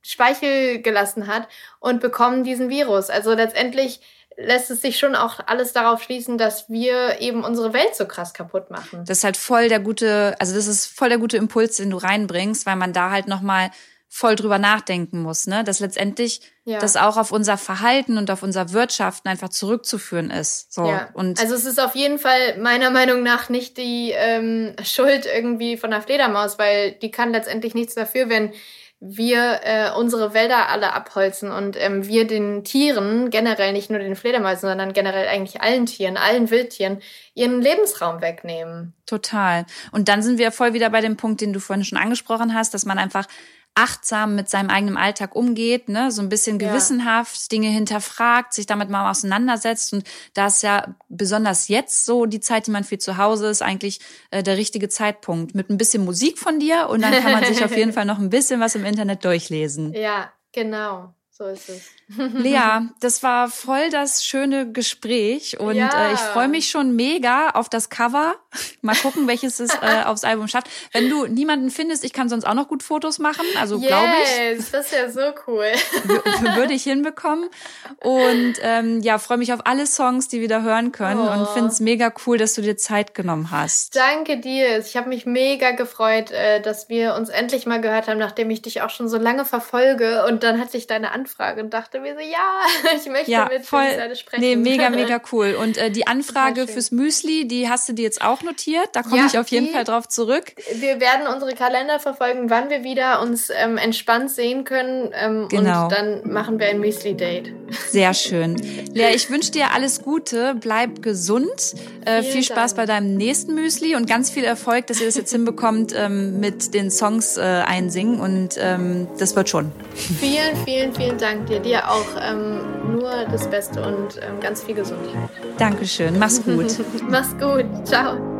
Speichel gelassen hat und bekommen diesen Virus. Also letztendlich lässt es sich schon auch alles darauf schließen, dass wir eben unsere Welt so krass kaputt machen. Das ist halt voll der gute, also das ist voll der gute Impuls, den du reinbringst, weil man da halt nochmal voll drüber nachdenken muss, ne? Dass letztendlich ja. das auch auf unser Verhalten und auf unser Wirtschaften einfach zurückzuführen ist. So. Ja. Und also es ist auf jeden Fall meiner Meinung nach nicht die ähm, Schuld irgendwie von der Fledermaus, weil die kann letztendlich nichts dafür, wenn wir äh, unsere Wälder alle abholzen und ähm, wir den Tieren, generell nicht nur den Fledermäusen, sondern generell eigentlich allen Tieren, allen Wildtieren, ihren Lebensraum wegnehmen. Total. Und dann sind wir voll wieder bei dem Punkt, den du vorhin schon angesprochen hast, dass man einfach achtsam mit seinem eigenen Alltag umgeht, ne, so ein bisschen gewissenhaft ja. Dinge hinterfragt, sich damit mal auseinandersetzt und da ist ja besonders jetzt so die Zeit, die man für zu Hause ist, eigentlich äh, der richtige Zeitpunkt mit ein bisschen Musik von dir und dann kann man sich auf jeden Fall noch ein bisschen was im Internet durchlesen. Ja, genau. So ist es. Lea, das war voll das schöne Gespräch und ja. äh, ich freue mich schon mega auf das Cover. Mal gucken, welches es äh, aufs Album schafft. Wenn du niemanden findest, ich kann sonst auch noch gut Fotos machen, also yes, glaube ich. das ist ja so cool. würde ich hinbekommen und ähm, ja, freue mich auf alle Songs, die wir da hören können oh. und finde es mega cool, dass du dir Zeit genommen hast. Danke dir. Ich habe mich mega gefreut, äh, dass wir uns endlich mal gehört haben, nachdem ich dich auch schon so lange verfolge und dann hat sich deine Anfrage und dachte mir so, ja, ich möchte ja, mit voll, sprechen. Nee, mega, mega cool. Und äh, die Anfrage fürs Müsli, die hast du dir jetzt auch notiert? Da komme ja, ich auf jeden die, Fall drauf zurück. Wir werden unsere Kalender verfolgen, wann wir wieder uns ähm, entspannt sehen können. Ähm, genau. Und dann machen wir ein Müsli-Date. Sehr schön. Lea, ich wünsche dir alles Gute, bleib gesund, äh, viel Spaß Dank. bei deinem nächsten Müsli und ganz viel Erfolg, dass ihr das jetzt hinbekommt ähm, mit den Songs äh, einsingen und ähm, das wird schon. Vielen, vielen, vielen Dank dir. Dir auch ähm, nur das Beste und ähm, ganz viel Gesundheit. Dankeschön. Mach's gut. Mach's gut. Ciao.